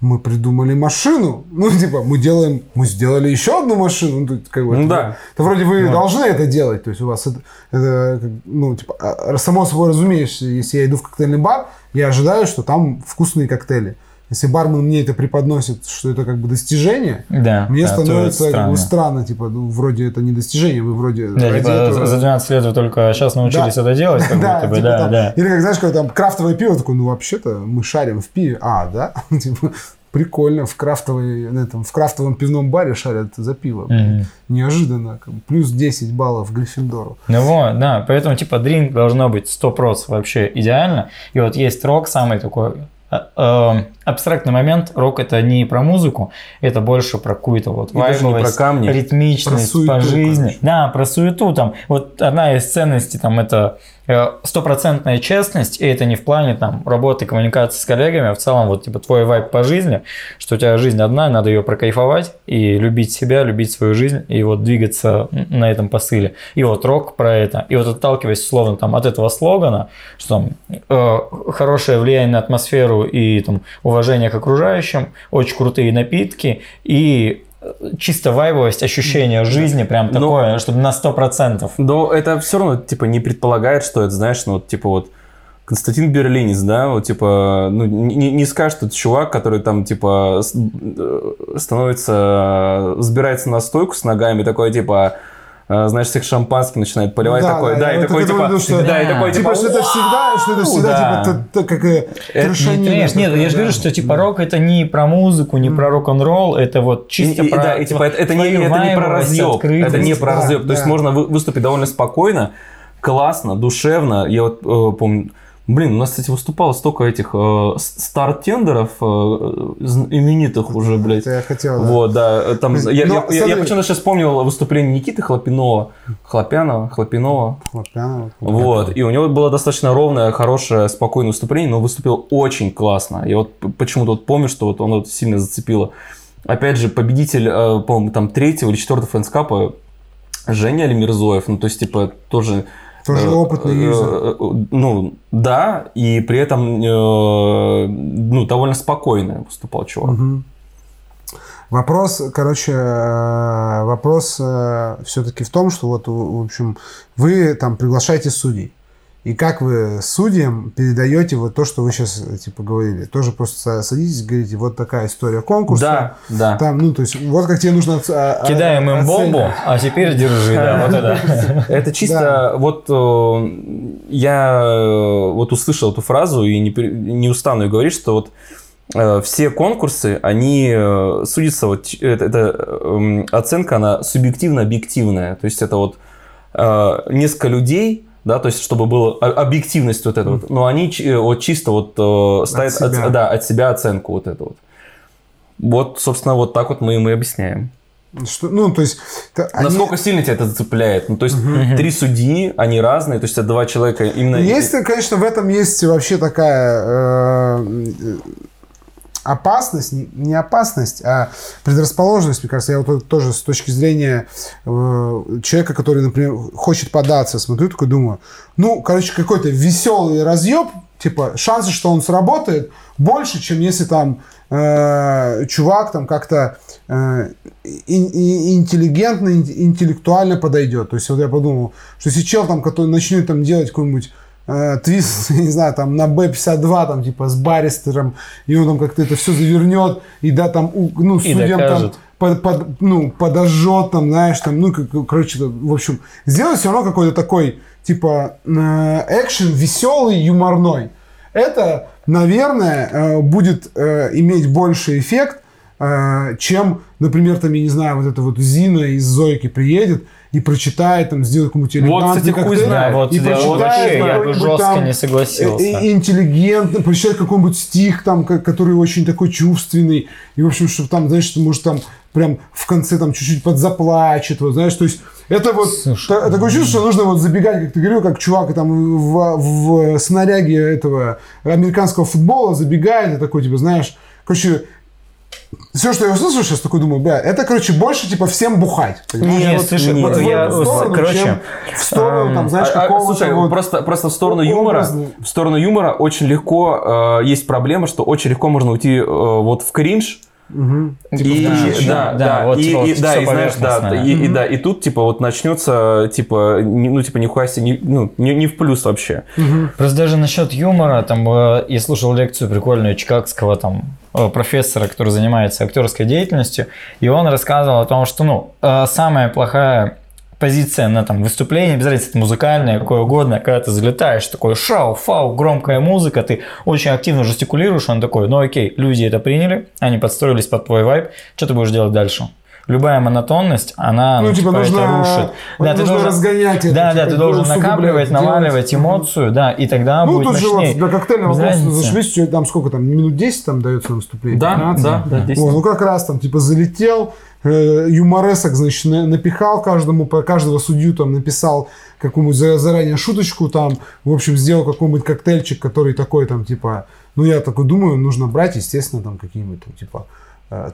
Мы придумали машину. Ну, типа, мы делаем, мы сделали еще одну машину. Ну, тут как бы, Ну это- да. это вроде вы должны это делать. То есть у вас это, это, ну, типа, а, само собой разумеется, если я иду в коктейльный бар, я ожидаю, что там вкусные коктейли. Если бармен мне это преподносит, что это как бы достижение, Да, мне да, становится как бы странно. типа, ну, вроде это не достижение, вы вроде Да, типа, этого- за 12 лет вы только сейчас научились Да. это делать, как да, будто бы, типа да, там- да. Или как, знаешь, когда там крафтовое пиво, такой, ну, вообще-то мы шарим в пиве. А, да? Типа, прикольно, в, крафтовой, на этом, в крафтовом пивном баре шарят за пиво. Мгм. Неожиданно. как Плюс 10 баллов Гриффиндору. Ну вот, да, поэтому типа дринк должно быть 100% вообще идеально. И вот есть рок, самый такой абстрактный момент. Рок это не про музыку, это больше про какую-то вот вайбовость, про камни. ритмичность Про суету, по жизни. короче. Да, про суету там. Вот одна из ценностей там это э, стопроцентная честность, и это не в плане там работы, коммуникации с коллегами, а в целом вот типа твой вайб по жизни, что у тебя жизнь одна, надо ее прокайфовать и любить себя, любить свою жизнь и вот двигаться на этом посыле. И вот рок про это. И вот отталкиваясь условно там от этого слогана, что там э, хорошее влияние на атмосферу и там уважение к окружающим, очень крутые напитки и э, чисто вайбовость, ощущение жизни прям Ну, такое, чтобы на 100%. Но это все равно, типа, не предполагает, что это, знаешь, ну, вот, типа, вот, Константин Берлинец, да, вот, типа, ну, не, не скажешь, что это чувак, который там, типа, э, становится, взбирается на стойку с ногами, такой, типа, знаешь, всех шампанским начинает поливать, Да, такой, да, да, и такой, это типа, думаю, что- да, и такой, Типа, типа, что это всегда, что это всегда, да. типа, т- как э, Это не трешанина Нет, нет, я же говорю, да. что типа рок это не про музыку, не про рок-н-ролл, это вот чисто и- про да, и типа это, это не, это не про разъеб, это не про Да, разъеб. То есть можно вы- выступить довольно спокойно, классно, душевно. Я вот э, помню, блин, у нас, кстати, выступало столько этих э, стар-тендеров э, именитых уже, блядь. Это я хотел, да. Вот, да, э, там, Ну, я, я- но, я- я почему-то сейчас вспомнил выступление Никиты Хлопинова, Хлопянова, Хлопинова, Хлопянова. вот, и у него было достаточно ровное, хорошее, спокойное выступление, но выступил очень классно. Я вот почему-то вот помню, что вот он вот сильно зацепило. Опять же, победитель, э, по-моему, там третьего или четвертого фэнскапа Женя Алимирзоев, ну, то есть, типа, тоже... Тоже э, опытный э, юзер. э, Ну, да, и при этом, ну, довольно спокойно выступал чувак. Мгм. Вопрос, короче, вопрос все-таки в том, что вот, в общем, вы там приглашаете судей. И как вы судьям передаете вот то, что вы сейчас, типа, говорили? Тоже просто садитесь и говорите, вот такая история конкурса. Да, да. Там, ну, то есть, вот как тебе нужно... а- а- Кидаем им бомбу, а теперь держи, да, вот это. Это чисто вот э, я э, вот услышал эту фразу и не, устану ее говорить, что вот э, все конкурсы, они судятся, вот это, эм, оценка, она субъективно-объективная. То есть это вот несколько людей, да, то есть чтобы была объективность вот эта вот, но они э, вот чисто вот э, ставят от, себя. да, от себя оценку вот эту вот. Вот, собственно, вот так вот мы им и объясняем. Что, ну, то есть... они- Насколько сильно тебя это зацепляет? Ну, то есть, три судьи, они разные, то есть, это два человека именно... Есть, конечно, в этом есть вообще такая э, опасность, не- опасность, а предрасположенность, мне кажется. Я вот тоже с точки зрения э, человека, который, например, хочет податься, смотрю, такой думаю, ну, короче, какой-то веселый разъеб, типа, шансы, что он сработает, больше, чем если там э, чувак там как-то э, ин- интеллигентно, ин- интеллектуально подойдет. То есть вот я подумал, что если чел там, который начнет там делать какой-нибудь э, твист, не знаю, там на Б-52, там, типа, с баристером, и он там как-то это все завернет, и да, там, ну, судьям там под, под- ну, подожжет, там, знаешь, там, ну, как- короче, в общем, сделать все равно какой-то такой, типа, э, экшен веселый, юморной. Это, наверное, э, будет э, иметь больше эффект, э, чем, например, там, я не знаю, вот эта вот Зина из Зойки приедет и прочитает, там, сделает какую-нибудь Вот, элегантный кстати, хуй коктейль, знает. вот, и да, вот прочитает вообще я бы жестко там, не согласился. э, э, интеллигентно, прочитает какой-нибудь стих, там, который очень такой чувственный, и, в общем, что там, знаешь, может там прям в конце там чуть-чуть подзаплачет, вот, знаешь, то есть это вот Слушай, та- такое чувство, что нужно вот забегать, как ты говорил, как чувак там в, в снаряге этого американского футбола забегает и такой, типа, знаешь, короче, все, что я услышал сейчас, такой думаю, бля, это, короче, больше, типа, всем бухать. понимаешь? Нет, Вот- слушай, вот вот в я, эту сторону, короче, чем в сторону, там, знаешь, А, а, какого-то слушай, вот- просто, просто в сторону юмора, образный. в сторону юмора очень легко э, есть проблема, что очень легко можно уйти э, вот в кринж. Мгм. и, Типа, да, да, да, да, вот, и, вот, и- да, и знаешь, да, и, и да, и тут типа вот начнется типа, ну типа нихуя себе, не, ну не, не в плюс вообще. Просто даже насчет юмора, там э, я слушал лекцию прикольную чикагского там э, профессора, который занимается актерской деятельностью, и он рассказывал о том, что ну э, самая плохая позиция на там выступление, без разницы, это музыкальное, какое угодно, когда ты залетаешь, такой шау, фау, громкая музыка, ты очень активно жестикулируешь, он такой, ну окей, люди это приняли, они подстроились под твой вайб, что ты будешь делать дальше? Любая монотонность, она Ну, ну, типа, типа, это нужно, рушит. вот нужно разгонять это, Да, да, типа, ты должен накапливать, делать. наваливать эмоцию, да, и тогда Ну, будет тут же мощнее. вот для коктейльного разницы. зашлись, что там сколько там, минут 10 там дается выступление? 15? да, да, 10. Вот, ну как раз там, типа, залетел, э, юморесок, значит, на- напихал каждому, по каждого судью там написал какую-нибудь за- заранее шуточку там, в общем, сделал какой-нибудь коктейльчик, который такой там, типа, ну я такой думаю, нужно брать, естественно, там какие-нибудь там, типа,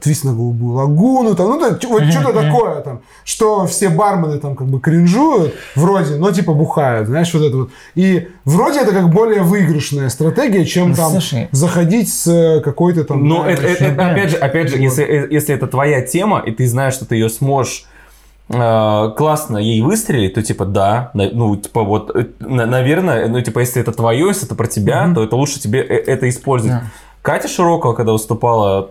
твист на голубую лагуну, там, ну, да, вот что-то такое там, что все бармены там как бы кринжуют, вроде, но типа бухают, знаешь, вот это вот. И вроде это как более выигрышная стратегия, чем Ну, там слушай. заходить с э, какой-то там... Ну, это, это- это, опять же, опять же, Вот. если, э, если это твоя тема, и ты знаешь, что ты ее сможешь э, классно ей выстрелить, то типа да, ну типа вот, э, на- наверное, ну типа если это твое, если это про тебя, то это лучше тебе э- это использовать. Да. Катя Широкова, когда выступала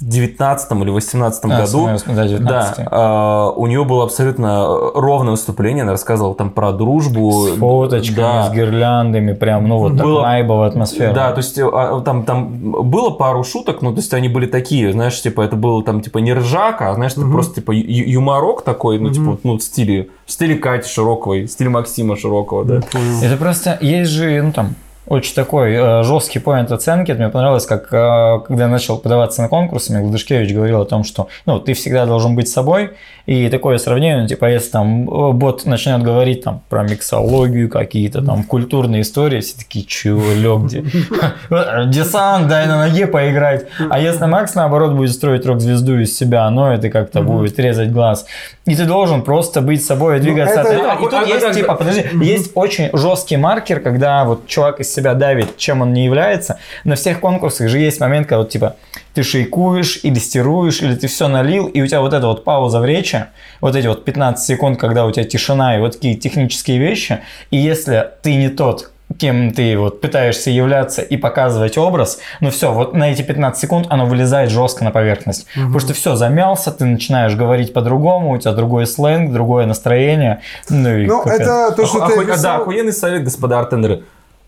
19 или 18 А, году, да, 19. да, а, у нее было абсолютно ровное выступление, она рассказывала там про дружбу. С фоточками, Да. с гирляндами, прям, ну вот так Было- вайбовая атмосфера. Да, то есть а, там, там было пару шуток, ну, то есть они были такие, знаешь, типа, это было там, типа, не ржака, а, знаешь, это просто, типа, юморок такой, ну, типа, вот, ну, в стиле, в стиле Кати Широковой, в стиле Максима Широкова, да. Это просто есть же, ну там, очень такой э, жесткий поинт оценки. Это мне понравилось, как э, когда я начал подаваться на конкурсы, мне Гладышкевич говорил о том, что ну, ты всегда должен быть собой. И такое сравнение, ну, типа, если там э, бот начнет говорить там про миксологию, какие-то там культурные истории, все такие, чего, лег где? Десант, дай на ноге поиграть. А если Макс, наоборот, будет строить рок-звезду из себя, но это как-то будет резать глаз. И ты должен просто быть собой и двигаться от этого. И тут а- есть, типа, подожди, есть очень жесткий маркер, когда вот чувак из себя давит, чем он не является. На всех конкурсах же есть момент, когда вот, типа, ты шейкуешь или стируешь, или ты все налил, и у тебя вот эта вот пауза в речи, вот эти вот 15 секунд, когда у тебя тишина и вот такие технические вещи, и если ты не тот, кем ты вот пытаешься являться и показывать образ, ну все, вот на эти 15 секунд оно вылезает жестко на поверхность. Потому что все, замялся, ты начинаешь говорить по-другому, у тебя другой сленг, другое настроение. Ну, и Ну, это то, что Оху- ты оху- описал. Да, охуенный совет, господа артендеры.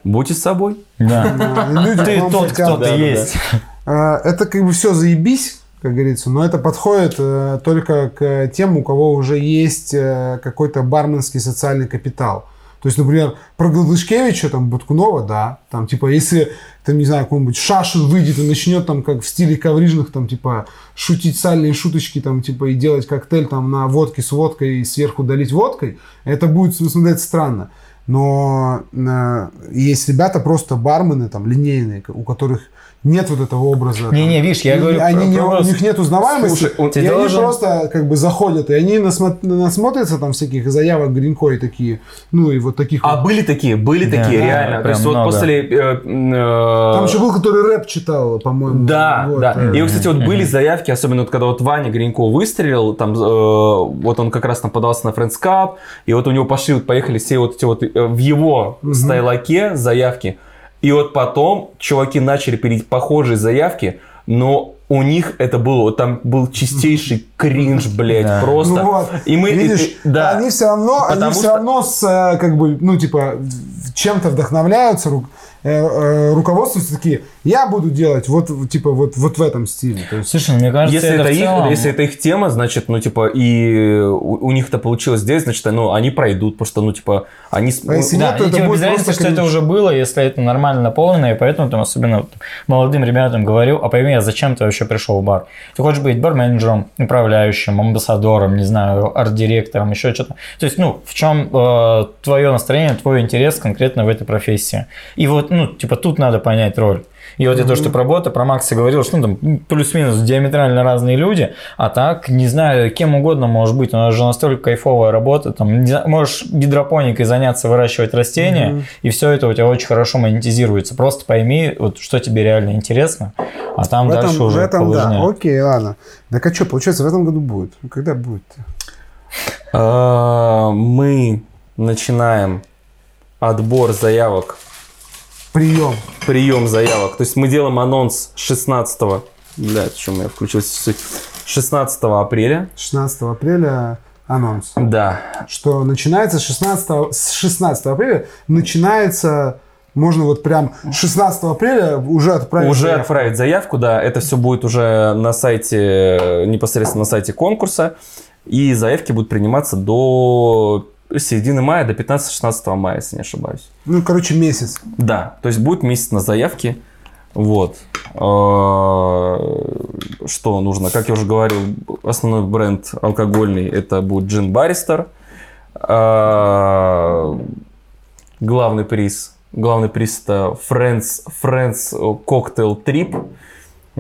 Будьте собой. Да. К Ты тот, кто ты есть. А, Это как бы все заебись, как говорится, но это подходит э, только к тем, у кого уже есть э, какой-то барменский социальный капитал. То есть, например, про Гладышкевича, там, Баткунова, да, там, типа, если, там, не знаю, какой-нибудь Шашин выйдет и начнет, там, как в стиле коврижных, там, типа, шутить сальные шуточки, там, типа, и делать коктейль, там, на водке с водкой и сверху долить водкой, это будет смотреться странно. Но э, есть ребята просто бармены, там, линейные, у которых нет вот этого образа. там. Не-не, видишь, я И говорю они про- не- про у них нет узнаваемости, Слушай, он- и они должен- просто как бы заходят, и они насмо- насмотрятся там всяких заявок Гринько и такие, ну и вот таких А вот. были такие, были Да, такие, да, реально. То прям есть вот много. после... э, э, Там еще был, который рэп читал, по-моему. Да, Вот, да. э. И, кстати, вот были заявки, особенно вот когда вот Ваня Гринько выстрелил, там, э, вот он как раз там подался на Friends Cup, и вот у него пошли, вот поехали все вот эти вот э, в его Мгм. стайлаке заявки. И вот потом чуваки начали пилить похожие заявки, но у них это было, вот там был чистейший кринж, блядь, Да. просто. Ну вот, И мы, видишь, и- да. они все равно, они Потому все что- равно с, э, как бы, ну, типа, чем-то вдохновляются, руководствуются такие, я буду делать вот, типа, вот, вот в этом стиле. То есть, Слушай, ну, мне кажется, Если это, это, их, целом- если это их тема, значит, ну, типа, и у, у них это получилось здесь, значит, ну, они пройдут, потому что, ну, типа, они... А если Да, нет, то и это типа, будет просто что это уже было, если это нормально наполнено, и поэтому там особенно вот молодым ребятам говорю, а пойми, а зачем ты вообще пришел в бар? Ты хочешь быть бар-менеджером, управляющим, амбассадором, не знаю, арт-директором, еще что-то. То есть, ну, в чем твое настроение, твой интерес конкретно в этой профессии. И вот, ну, типа, тут надо понять роль. И вот я то, что про бота, про Макса говорил, что ну, там плюс-минус диаметрально разные люди, а так, не знаю, кем угодно может быть, у нас же настолько кайфовая работа, там, не можешь гидропоникой заняться, выращивать растения, и все это у тебя очень хорошо монетизируется. Просто пойми, вот, что тебе реально интересно, а там в дальше этом, уже в этом да. поважнее. Окей, ладно. Так а что, получается, в этом году будет? Когда будет? А, Мы начинаем отбор заявок, Прием. прием заявок. То есть мы делаем анонс 16 Блядь, что у меня включилась суть. 16 апреля. 16 апреля анонс. Да. Что начинается с 16, с 16 апреля, начинается, можно вот прям 16 апреля уже отправить. Уже заявку. отправить заявку, да. Это все будет уже на сайте, э, непосредственно на сайте конкурса. И заявки будут приниматься до середины мая, до 15-16 мая, если не ошибаюсь. Ну, короче, месяц. Да, то есть будет месяц на заявки. Вот. А, Что нужно? Как я уже говорил, основной бренд алкогольный это будет Джин Баристер. Главный приз. Главный приз это Friends, Friends Cocktail Trip.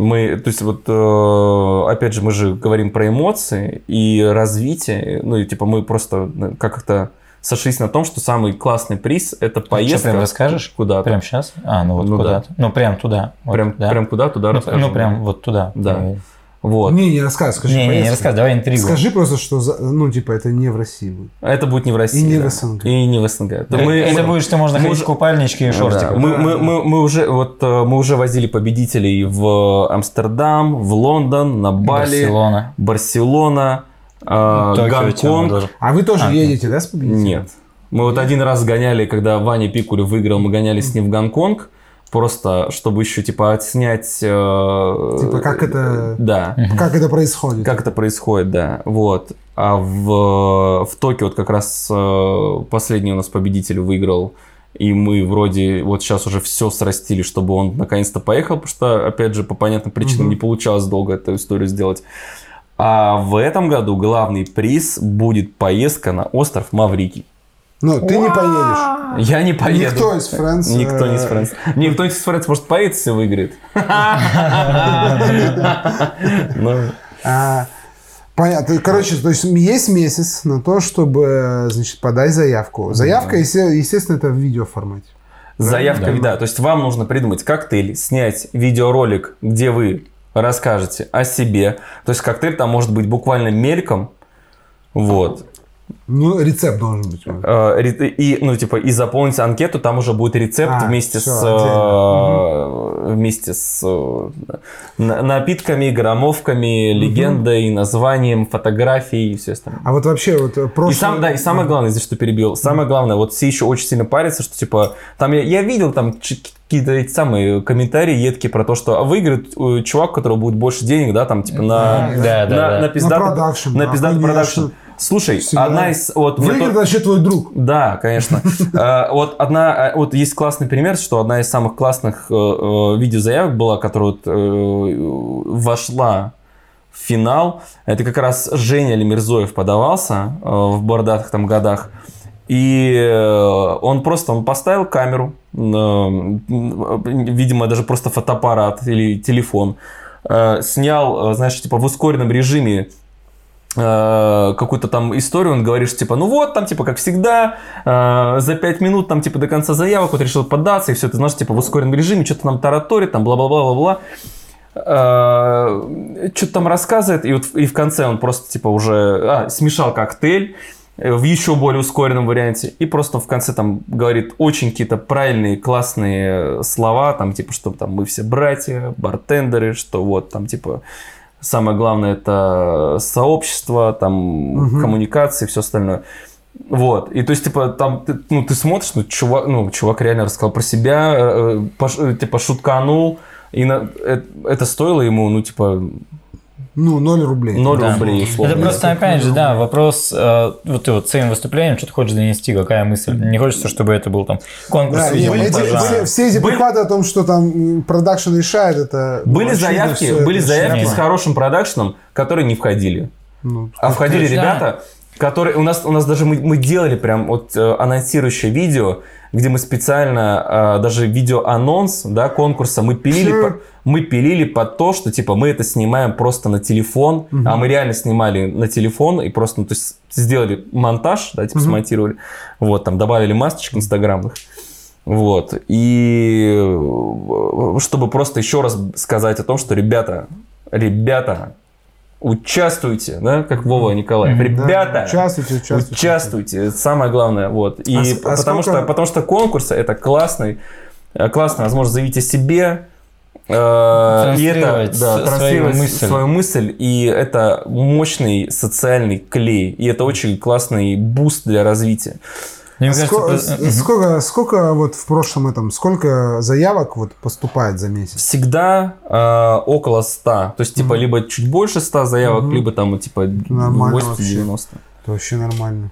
Мы, то есть вот, э, опять же, мы же говорим про эмоции и развитие. Ну, и типа мы просто э, как это сошлись на том, что самый классный приз это поездка. Что, прям расскажешь? Куда-то. Прям сейчас? А, ну вот Ну да. куда-то. Ну, прям туда. Вот Прям, туда. прям куда туда ну, расскажем. ну, прям вот туда. Да. Вот. Не, не рассказывай, скажи. Не, не, не рассказывай, давай интригу. Скажи просто, что, за- ну, типа, это не в России будет. Это будет не в России. И не да. в СНГ. И не в СНГ. Да мы- это мы- будет, что можно мы ходить уже- в купальничке и Да, шортиках. мы, мы, мы, мы уже вот э, мы уже возили победителей в Амстердам, в Лондон, на Бали, Барселона. Барселона, э, Токио тема Гонконг. А вы тоже А, едете, да, с победителем? Нет. Мы вот один раз гоняли, когда Ваня Пикулев выиграл, мы гоняли с ним в Гонконг, просто чтобы еще типа отснять. э, Типа, как это- Да. Как это происходит? Как это происходит, да. Вот. А в, в Токио вот как раз э, последний у нас победитель выиграл. И мы вроде вот сейчас уже все срастили, чтобы он наконец-то поехал, потому что, опять же, по понятным причинам Мгм. не получалось долго эту историю сделать. А в этом году главный приз будет поездка на остров Маврикий. Ну, ты не поедешь. Я не поеду. Никто из Friends, Никто не из Friends. Никто из Friends может поедет, если выиграет. Ну, А, понятно. Короче, то есть есть месяц на то, чтобы, значит, подать заявку. Заявка, есте- естественно, это в видеоформате. Заявка, да. То есть вам нужно придумать коктейль, снять видеоролик, где вы расскажете о себе. То есть коктейль там может быть буквально мельком. Вот. Ну, рецепт должен быть. Э, И, ну, типа, и заполните анкету, там уже будет рецепт А, вместе, всё, с, э, вместе с э, на- напитками, граммовками, легендой, названием, фотографией и все остальное. А вот вообще вот э, И, сам, да, и самое главное, здесь что перебил, самое главное, вот все еще очень сильно парятся, что типа, там я, я видел там какие-то эти самые комментарии едкие про то, что а выиграет чувак, у которого будет больше денег, да, там типа на, Да, да, на, да. на пиздатый, На продакшн, на да, пиздатый конечно. Слушай, Всегда. одна из... Вот, Выиграет вообще твой друг. да, конечно. Э, Вот одна, э, вот есть классный пример, что одна из самых классных э, видеозаявок была, которая вошла в финал. Это как раз Женя Лемирзоев подавался в бородатых там годах. И он просто он поставил камеру, видимо, даже просто фотоаппарат или телефон, снял, знаешь, типа в ускоренном режиме какую-то там историю, он говорит, что типа, ну вот, там, типа, как всегда, э, за 5 минут, там, типа, до конца заявок, вот решил поддаться, и все, ты знаешь, типа, в ускоренном режиме, что-то там тараторит, там, бла-бла-бла-бла-бла. Что-то там рассказывает, и вот и в конце он просто, типа, уже а, смешал коктейль, э, в еще более ускоренном варианте, и просто в конце там говорит очень какие-то правильные, классные слова, там типа, что там мы все братья, бартендеры, что вот там типа самое главное это сообщество, там Мгм. коммуникации, все остальное. Вот. И то есть, типа, там, ты, ну, ты смотришь, ну, чувак, ну, чувак реально рассказал про себя, э, пош- э, типа, шутканул, и на- э, это стоило ему, ну, типа, Ну, 0 рублей. 0 Да. рублей, условно. Это просто, опять же, да, вопрос, э, вот ты вот своим выступлением, что ты хочешь донести, какая мысль. Не хочется, чтобы это был там конкурс Да, не, эти- все, все эти Были- прихваты о том, что там продакшн решает, это... Были заявки, были заявки с хорошим продакшеном, которые не входили. Ну, А входили да. ребята, которые... У нас, у нас даже мы, мы делали прям вот э, анонсирующее видео, где мы специально, э, даже видео-анонс, да, конкурса, мы пилили, по- мы пилили под то, что, типа, мы это снимаем просто на телефон, а мы реально снимали на телефон и просто, ну, то есть, сделали монтаж, да, типа, смонтировали, вот, там, добавили масочек инстаграмных, вот, и э, чтобы просто еще раз сказать о том, что, ребята, ребята, участвуйте, да, как Вова Николаев. Да, ребята, участвуйте, участвуйте. участвуйте, это самое главное, вот, и А а потому, сколько- что, потому что конкурсы это классный, э, классная возможность заявить о себе, э, и это, Транслировать да, свою мысль. свою мысль, и это мощный социальный клей, и это очень классный boost для развития. Мне А кажется, ско- про- с- Мгм. сколько, сколько вот в прошлом этом, сколько заявок вот поступает за месяц? Всегда э, около 100, то есть типа Мгм. либо чуть больше 100 заявок, Мгм. либо там типа Нормально 80-90. Это вообще нормально.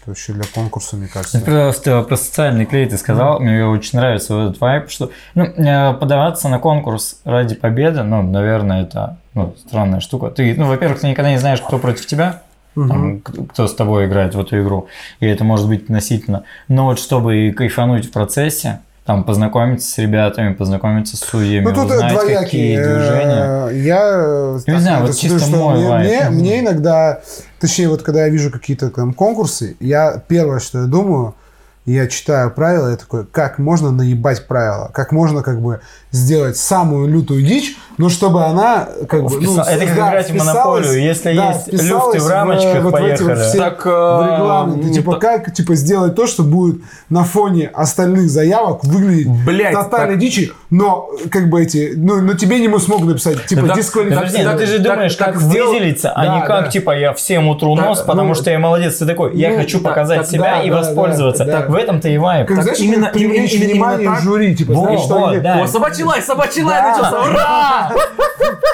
Это вообще для конкурса, мне кажется. Ну, Просто про социальный клей ты сказал, мне очень нравится вот этот вайп, что ну, э, подаваться на конкурс ради победы, ну, наверное, это ну, странная штука. Ты, ну, во-первых, ты никогда не знаешь, кто против тебя, Там, кто с тобой играет в эту игру, и это может быть относительно. Но вот чтобы и кайфануть в процессе, там, познакомиться с ребятами, познакомиться с судьями, Ну, тут узнать, двоякие. какие движения. Э, Я э, Я не знаю, вот чисто что мой мне, мне, мне иногда, точнее, вот когда я вижу какие-то там конкурсы, я первое, что я думаю, я читаю правила, я такой, как можно наебать правила, как можно как бы сделать самую лютую дичь, но чтобы она как бы... ну, это как да, играть в монополию. Если да, есть люфты в рамочках, вот в эти вот поехали. все Так, в э, регламенты. ну, Типа, так- как типа, сделать то, что будет на фоне остальных заявок выглядеть Блядь, тотальной так- дичи, но как бы эти, ну, но тебе не смогут написать, типа, Да так- дисквалификация. Подожди, ну ты же думаешь, так как сделал- выделиться, а Да, не как, да. типа, я всем утру Так, нос, потому ну, что я молодец, ты такой, я ну, хочу так- показать так, себя да, и да, воспользоваться. В этом-то и вайп. Как, Так знаешь, именно- именно, именно- именно внимание так. жюри, типа, Во, знаешь, что во, они, да. О, собачий лай, собачий лай Да. начался, ура!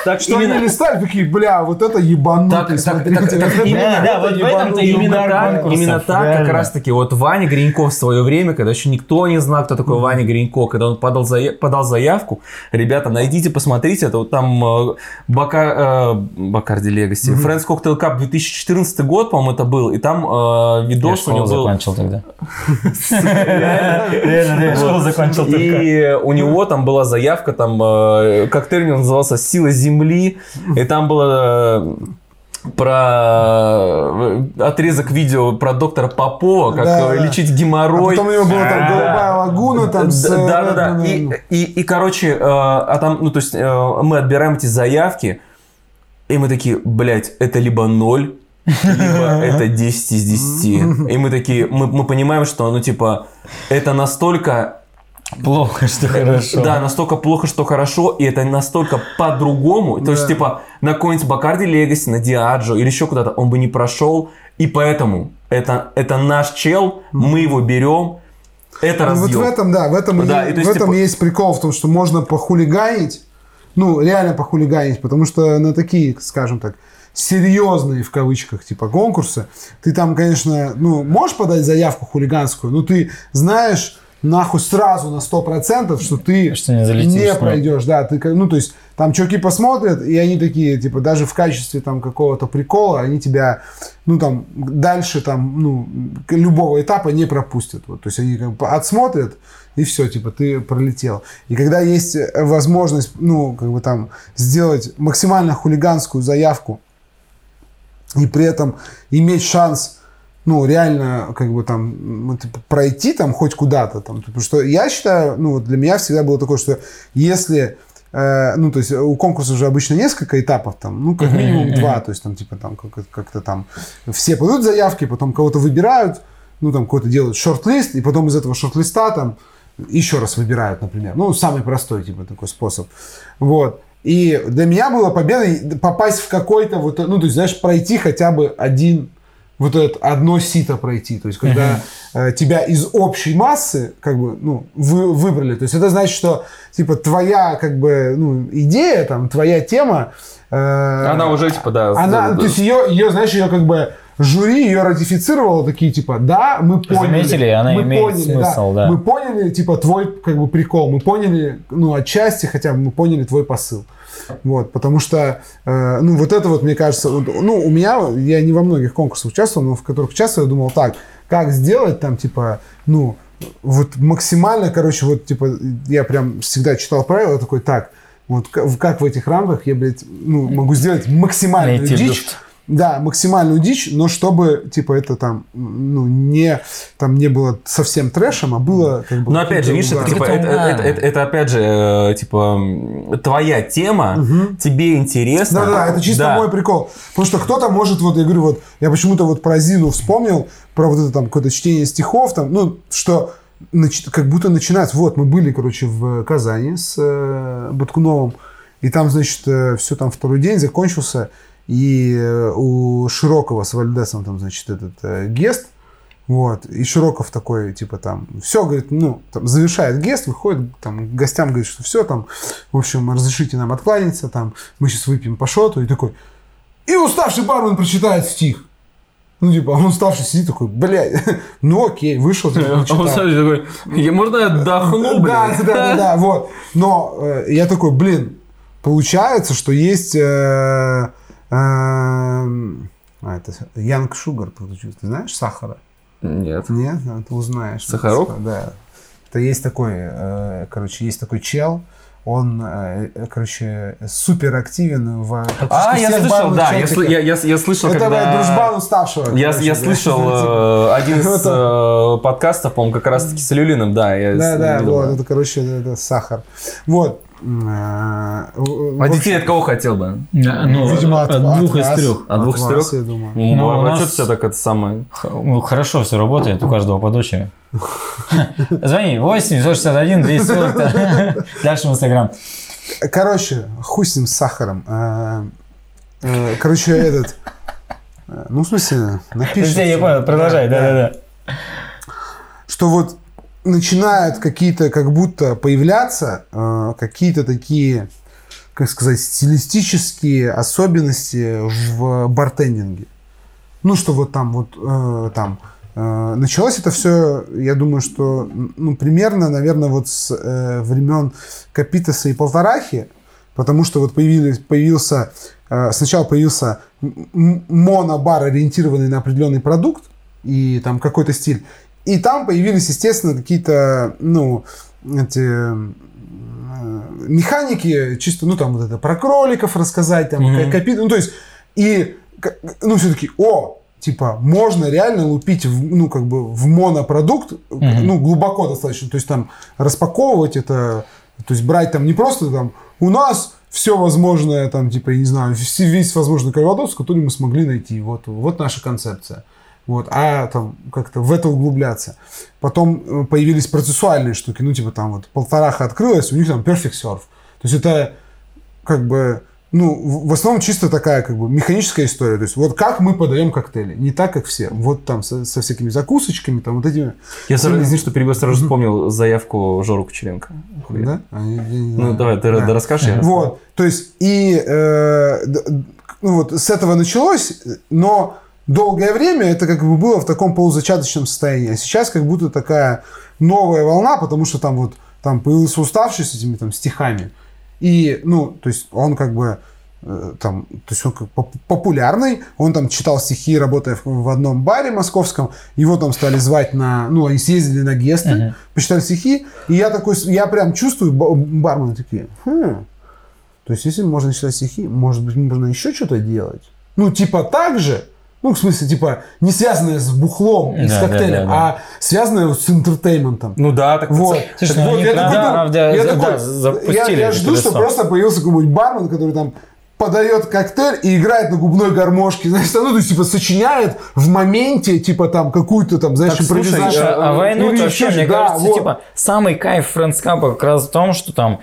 Так что они листают, такие, бля, вот это ебанутый, смотрите. именно- да, вот в этом-то ебанутый именно угар. так. именно так, как раз таки, вот Ваня Гринько в свое время, когда еще никто не знал, кто такой Ваня Гринько, когда он подал, зая- подал заявку, ребята, найдите, посмотрите, это вот там э, Бака- э, Бакарди Легаси, Friends Cocktail Cup 2014 год, по-моему, это был, и там э, видос у него был... закончил тогда. Реально, школу закончил. И у него там была заявка, там э, коктейль назывался «Сила Земли», и там было э, про э, отрезок видео про доктора Попова, как Да, лечить А геморрой. потом у него была там А, голубая лагуна, там с... Да, да, да. И, и, и, короче, а там, ну, то есть, мы отбираем эти заявки, и мы такие, блядь, это либо ноль, либо это 10 из 10. И мы такие, мы, мы понимаем, что, ну, типа, это настолько Плохо, что хорошо. да, настолько плохо, что хорошо, и это настолько по-другому. То есть, типа, на какой-нибудь Бакарди Легаси, на Диаджо или еще куда-то он бы не прошел. И поэтому это, это наш чел, мы его берем, это Ну, вот разъем. в этом, да, в этом, Да, и- и в есть, этом типа- есть прикол в том, что можно похулиганить, ну, реально похулиганить, потому что на такие, скажем так, серьезные, в кавычках, типа конкурсы, ты там, конечно, ну, можешь подать заявку хулиганскую, но ты знаешь нахуй сразу на 100%, что ты Что не залетишь, не пройдешь, да, ты, ну, то есть, там чуваки посмотрят, и они такие, типа, даже в качестве там какого-то прикола, они тебя, ну, там, дальше там, ну, любого этапа не пропустят, вот, то есть, они как бы отсмотрят, и все, типа, ты пролетел. И когда есть возможность, ну, как бы там, сделать максимально хулиганскую заявку, и при этом иметь шанс, ну, реально, как бы там, ну, типа, пройти там хоть куда-то там. Потому что я считаю, ну, вот для меня всегда было такое, что если э, ну, то есть у конкурса уже обычно несколько этапов, там, ну, как минимум два, то есть там, типа, там, как- как-то там все подают заявки, потом кого-то выбирают, ну, там, какой-то делают шорт-лист, и потом из этого шорт-листа там еще раз выбирают, например. Ну, самый простой, типа, такой способ. Вот. И для меня было победой попасть в какой-то вот, ну, то есть, знаешь, пройти хотя бы один, вот это одно сито пройти. То есть, когда э, тебя из общей массы, как бы, ну, вы, выбрали. То есть, это значит, что, типа, твоя, как бы, ну, идея, там, твоя тема... э, Она уже, типа, да. она, да, то есть ее, ее, знаешь, ее как бы жюри ее ратифицировало такие типа, да, мы поняли, Заметили, она мы имеет поняли, смысл, да. мы поняли, типа твой как бы прикол, мы поняли, ну отчасти хотя бы мы поняли твой посыл, вот, потому что, э, ну вот это вот мне кажется, вот, ну у меня я не во многих конкурсах участвовал, но в которых участвовал, я думал так, как сделать там типа, ну вот максимально, короче, вот типа я прям всегда читал правила такой, так. Вот как в этих рамках я, блядь, ну, могу сделать максимальную Найти дичь. Да, максимальную дичь, но чтобы, типа, это там, ну, не, там не было совсем трэшем, а было как бы... Но опять же, видишь, это, типа, Это это, это- это- опять же, э, типа, твоя тема, тебе интересно. Да-да, это чисто Да. мой прикол. Потому что кто-то может, вот я говорю, вот я почему-то вот про Зину вспомнил, про вот это там какое-то чтение стихов, там, ну, что как будто начинать. Вот, мы были, короче, в Казани с э, Баткуновым, и там, значит, все там второй день закончился, и э, у Широкого с Вальдесом там, значит, этот э, гест, вот, и Широков такой, типа, там, все, говорит, ну, там, завершает гест, выходит, там, гостям говорит, что все, там, в общем, разрешите нам откланяться, там, мы сейчас выпьем по шоту, и такой, и уставший бармен прочитает стих. Ну, типа, он уставший сидит такой, блядь, ну окей, вышел, типа, Он прочитал. смотрит такой, «Я- можно я отдохну, Да, блядь?» да, да, да, вот. Но э, я такой, блин, получается, что есть... э, э, а, это Янг Шугар, ты знаешь, сахара? Нет. Нет, а ты узнаешь. Сахарок? Да. Это есть такой, э, короче, есть такой чел, он, э, короче, супер активен в... А, я слышал, да, я, я, я, я слышал, Это когда... дружбан уставшего. Я, короче, я да. слышал э, один из э, подкастов, по-моему, как раз-таки с Люлиным, да. Я Да, с- да, вот, это, короче, это, это сахар. Вот. А А детей от кого хотел бы? Да, ну, Видимо, от, от двух из вас. трех. От двух из трех? я думаю. Ну, а у нас- что себя так это самое... Ну, Хорошо все работает, у каждого по дочери. Звони 8 161 240. Дальше в Инстаграм. Короче, хуй с ним с сахаром. А, э, Короче, этот... э, Ну, в смысле, напишите. Я понял, продолжай, да-да-да. Что вот начинают какие-то, как будто появляться э, какие-то такие, как сказать, стилистические особенности в бартендинге. Ну, что вот там вот э, там э, началось это все, я думаю, что ну, примерно, наверное, вот с э, времен Капитаса и Полторахи, потому что вот появились, появился, э, сначала появился монобар, ориентированный на определенный продукт, и там какой-то стиль, и там появились, естественно, какие-то, ну, эти э, механики, чисто, ну, там вот это про кроликов рассказать, там, Мгм. копи- ну, то есть, и, ну, все-таки, о, типа, можно реально лупить, в, ну, как бы, в монопродукт, ну, глубоко достаточно, то есть, там, распаковывать это, то есть, брать там не просто там, у нас все возможное, там, типа, я не знаю, весь, возможный кальвадос, который мы смогли найти, вот, вот наша концепция. Вот, а там как-то в это углубляться. Потом э, появились процессуальные штуки, ну, типа там вот полтораха открылась, у них там Perfect Surf. То есть это как бы, ну, в основном чисто такая как бы механическая история. То есть вот как мы подаем коктейли, не так, как все. Вот там со, со всякими закусочками, там вот этими. Я сразу, извини, что перебил, сразу вспомнил заявку Жору Кучеренко. Да? А, я- я не Ну, давай, ты Да. расскажи. я Вот, то есть и э, ну вот с этого началось, но долгое время это как бы было в таком полузачаточном состоянии. А сейчас как будто такая новая волна, потому что там вот там появился уставший с этими там стихами. И, ну, то есть он как бы э, там, то есть он как поп- популярный, он там читал стихи, работая в, одном баре московском, его там стали звать на, ну, они съездили на гесты, Мгм. почитали стихи, и я такой, я прям чувствую, ба- бармены такие, «Хм, то есть, если можно читать стихи, может быть, можно еще что-то делать. Ну, типа так же, Ну, в смысле, типа, не связанная с бухлом и с Да, да, коктейлем, да, да. а связанная вот с интертейментом. Ну да, так Вот. Слушай, Так ну вот, я такой правда, думаю- правда, я да, такой- запустили я, я жду, что просто появился какой-нибудь бармен, который там подает коктейль и играет на губной гармошке, знаешь, ну, то есть, типа, сочиняет в моменте, типа, там, какую-то там, знаешь, Так, слушай, импровизацию. А, а войну Или вообще, мне да, кажется, вот. типа, самый кайф френдскапа как раз в том, что там,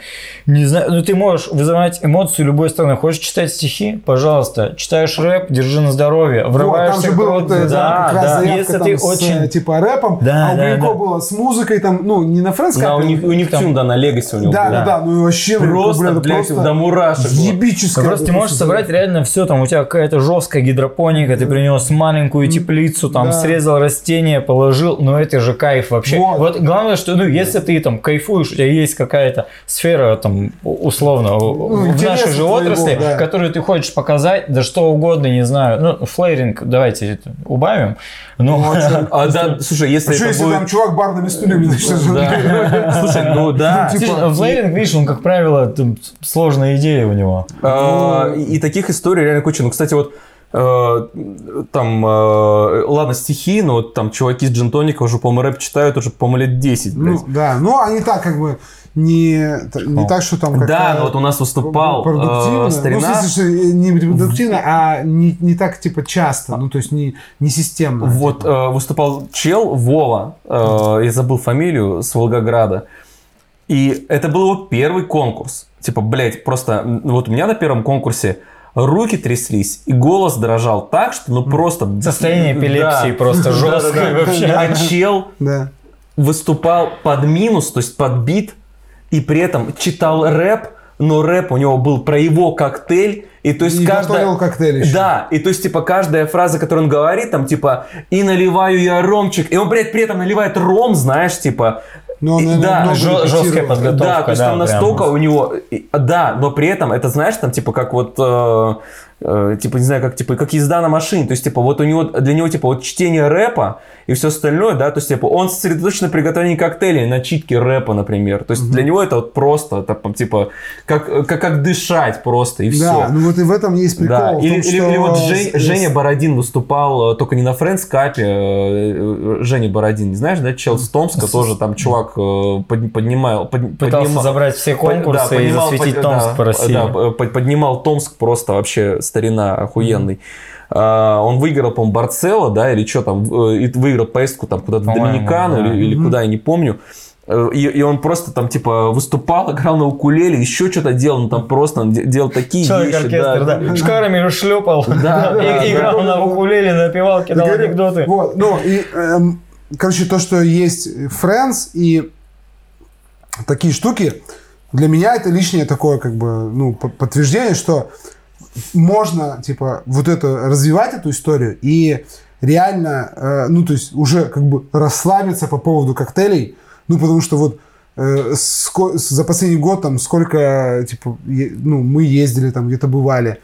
не знаю, ну ты можешь вызывать эмоции любой стороны. Хочешь читать стихи? Пожалуйста. Читаешь рэп, держи на здоровье. Вот, Врываешься там же было вот, э, да, как раз да. заявка Если там ты с, очень... э, типа рэпом, Да, а у да, Гринько да. было с музыкой там, ну, не на френдскапе. Да, у них, у них Там- да, на Легаси у него да, да, да, ну и вообще, ну, Просто, блядь, просто до мурашек. ебическое. Ну, ты можешь собрать реально все, там у тебя какая-то жесткая гидропоника, ты принес маленькую теплицу, там Да. срезал растение, положил, но это же кайф вообще. Вот. Вот, главное, что ну если ты там кайфуешь, у тебя есть какая-то сфера там условно в интереса нашей же отрасли, да. которую ты хочешь показать, да что угодно, не знаю, ну flairing давайте убавим, но Ну, а? А, да, слушай, если А что, если будет... там чувак барными стульями начнет Да. Слушай, ну да. Ну, типа, Слушай, flairing, видишь, он как правило сложная идея у него. А, И и таких историй реально куча. Ну, кстати, вот э, там, э, ладно, стихи, но вот там чуваки с джин-тоника уже, по-моему, рэп читают уже, по-моему, лет 10, блядь. Ну, да, ну они так как бы не, не так, что там да, но вот у нас выступал продуктивно. э, старина. Ну, в смысле, что не продуктивно, а не, не так, типа, часто. Ну, то есть, не, не системно. Вот типа. э, выступал чел Вова, э, я забыл фамилию, с Волгограда. И это был его первый конкурс. Типа, блядь, просто вот у меня на первом конкурсе руки тряслись, и голос дрожал так, что ну просто... Состояние эпилепсии Да. просто жесткое вообще. А чел выступал под минус, то есть под бит, и при этом читал рэп, но рэп у него был про его коктейль, и то есть И каждая... коктейль еще. Да, и то есть, типа, каждая фраза, которую он говорит, там, типа, и наливаю я ромчик, и он, блядь, при этом наливает ром, знаешь, типа, Но он, И- наверное, да, жесткая подготовка. да, то есть да, там прям. настолько у него, да, но при этом это знаешь там типа как вот э, э, типа не знаю как типа как езда на машине, то есть типа вот у него для него типа вот чтение рэпа и все остальное, да, то есть типа он сосредоточен на приготовлении коктейлей, на читке рэпа, например, то есть для него это вот просто это, типа как как как дышать просто и все. Да, ну вот и в этом есть прикол. Да, в том, или, или- что или вот Жень- с- Женя Бородин выступал э, только не на Френдс Капе. э, Женя Бородин, не знаешь, да? Чел с Томска тоже там чувак под- поднимал... под- Пытался поднимал- забрать все конкурсы да, и поднимал- засветить под- Томск да, по России. да, под- поднимал Томск просто вообще старина охуенный. А, Он выиграл, по-моему, Барцело, да, или что там, э, и выиграл поездку там куда-то в Доминикану да. или, или куда, я не помню. Э, И, и он просто там, типа, выступал, играл на укулеле, еще что-то делал, ну там просто он де- делал такие вещи. Человек-оркестр, да. Шкарами шлепал. Да, да, И- Играл да. на укулеле, напевал, кидал говорю, анекдоты. Вот, ну, и, эм, короче, то, что есть Friends и такие штуки, для меня это лишнее такое, как бы, ну, по- подтверждение, что можно, типа, вот это, развивать эту историю и реально, э, ну, то есть уже как бы расслабиться по поводу коктейлей, ну, потому что вот э, ско- за последний год там сколько, типа, е- ну, мы ездили там, где-то бывали,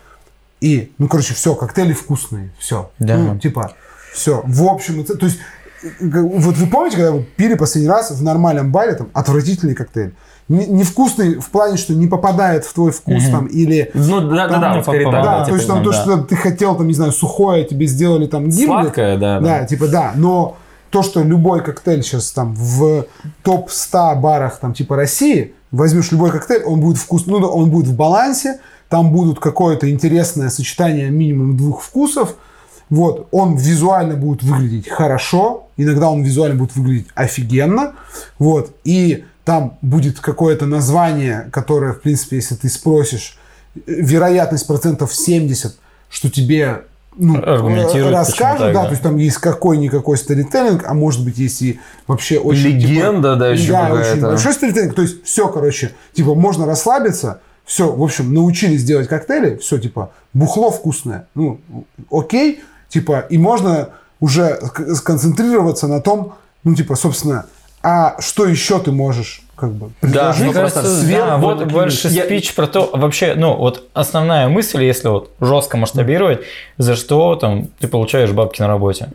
и, ну, короче, все, коктейли вкусные, все. Да. Ну, типа, все. В общем, ц- то есть, э, вот вы помните, когда вы пили последний раз в нормальном баре, там, отвратительный коктейль? Не- Невкусный в плане, что не попадает в твой вкус там, или... Ну, да, да, Там, да, вот скорее. Да, да, то есть там типа, то, да. что ты хотел, там, не знаю, сухое, тебе сделали там. Сладкое, да, Да, да. типа да, но то, что любой коктейль сейчас там в топ-100 барах там типа России, возьмешь любой коктейль, он будет вкусный, ну, да, он будет в балансе, там будут какое-то интересное сочетание минимум двух вкусов, вот, он визуально будет выглядеть хорошо, иногда он визуально будет выглядеть офигенно, вот, и там будет какое-то название, которое, в принципе, если ты спросишь, вероятность процентов 70, что тебе ну, расскажут, так, да, да. то есть там есть какой-никакой сторителлинг, а может быть есть и вообще очень... типа, Легенда, да, еще да, очень большой сторителлинг, то есть все, короче, типа можно расслабиться, все, в общем, научились делать коктейли, все, типа, бухло вкусное, ну, окей, типа, и можно уже ск- сконцентрироваться на том, ну, типа, собственно, а что еще ты можешь, как бы, Да, предложить ну, Мне кажется, просто да, сверху вот накинуть. больше Я- спич про то, вообще, ну, вот основная мысль, если вот жестко масштабировать, за что там ты получаешь бабки на работе.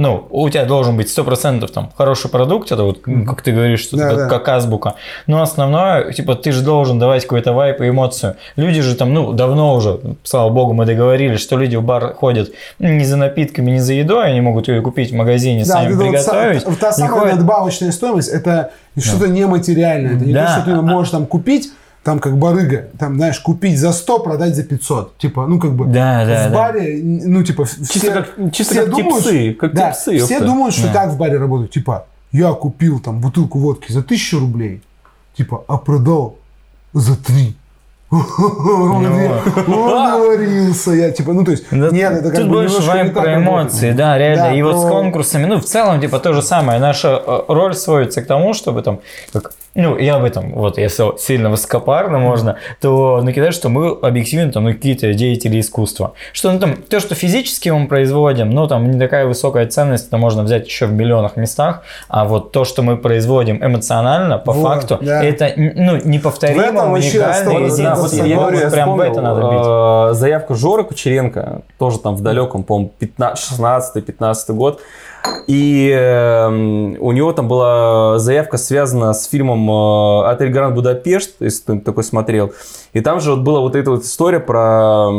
Ну, у тебя должен быть 100% там хороший продукт, это вот, как ты говоришь, что Да, как, да. как азбука. Но основное, типа, ты же должен давать какой-то вайп и эмоцию. Люди же там, ну, давно уже, слава богу, мы договорились, что люди в бар ходят не за напитками, не за едой, они могут ее купить в магазине, Да, сами это вот приготовить. та, та самая ходят- надбавочная стоимость, это что-то нематериальное. Это не Да. то, что ты можешь там купить, там как барыга, там, знаешь, купить за 100, продать за 500. Типа, ну как бы Да, да, в да. баре, ну типа Чисто все, как- чисто все как думают, типсы, как да, типсы, все думают, что Да. так в баре работают. Типа, я купил там бутылку водки за 1000 рублей, типа, а продал за 3. Он говорился, я типа, ну то есть, Да нет, это как бы больше вайп про эмоции, да, реально. Да, и вот с конкурсами, ну, в целом, типа, то же самое. Наша э, роль сводится к тому, чтобы там, как, ну, я об этом, вот, если сильно высокопарно можно, то накидать, что мы объективно там, ну, какие-то деятели искусства. Что, ну, там, то, что физически мы производим, ну, там, не такая высокая ценность, это можно взять еще в миллионах местах, а вот то, что мы производим эмоционально, по Вот, факту, да. это, ну, неповторимо, В этом вообще уникально, и да, вот я говорю, прям в это надо бить. э, заявку Жора Кучеренко, тоже там в далеком, по-моему, 16-15 год. И эм, у него там была заявка связана с фильмом э, «Отель Гранд Будапешт», если ты такой смотрел. И там же вот была вот эта вот история про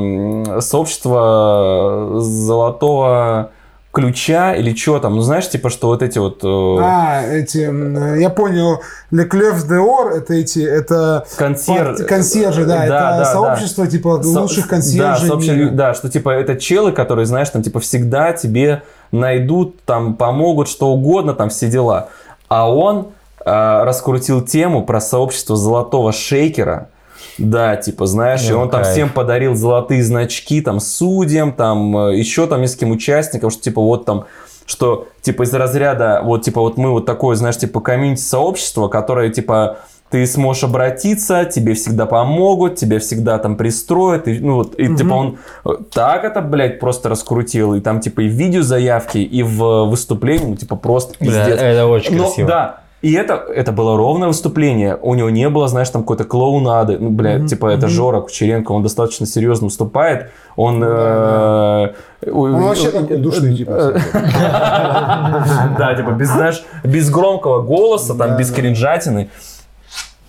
сообщество золотого ключа или что там. Ну, знаешь, типа, что вот эти вот... э, А, эти, я понял, Le Clef d'Or, это эти, это консьер... консьержи, да, это да, да. сообщество, типа, Со- лучших Да, консьержей сообщество- мира. да, что типа это челы, которые, знаешь, там типа всегда тебе найдут, там помогут, что угодно, там все дела. А он э, раскрутил тему про сообщество золотого шейкера. Да, типа, знаешь, и он там всем подарил золотые значки, там, судьям, там, э, еще там нескольким участникам, что, типа, вот там, что, типа, из разряда, вот, типа, вот мы вот такое, знаешь, типа, комьюнити-сообщество, которое, типа, ты сможешь обратиться, тебе всегда помогут, тебя всегда там пристроят, и, ну, вот, и, типа, он э, так это, блядь, просто раскрутил, и там, типа, и в видеозаявке, и в выступлении, ну, типа, просто Да, пиздец. это очень Ну, красиво. да. И это, это было ровное выступление. У него не было, знаешь, там какой-то клоунады. Ну, бля, типа, это Жора Кучеренко, он достаточно серьезно выступает. Он... э, Он вообще такой душный, типа. Да, типа, без, знаешь, без громкого голоса, там, без кринжатины.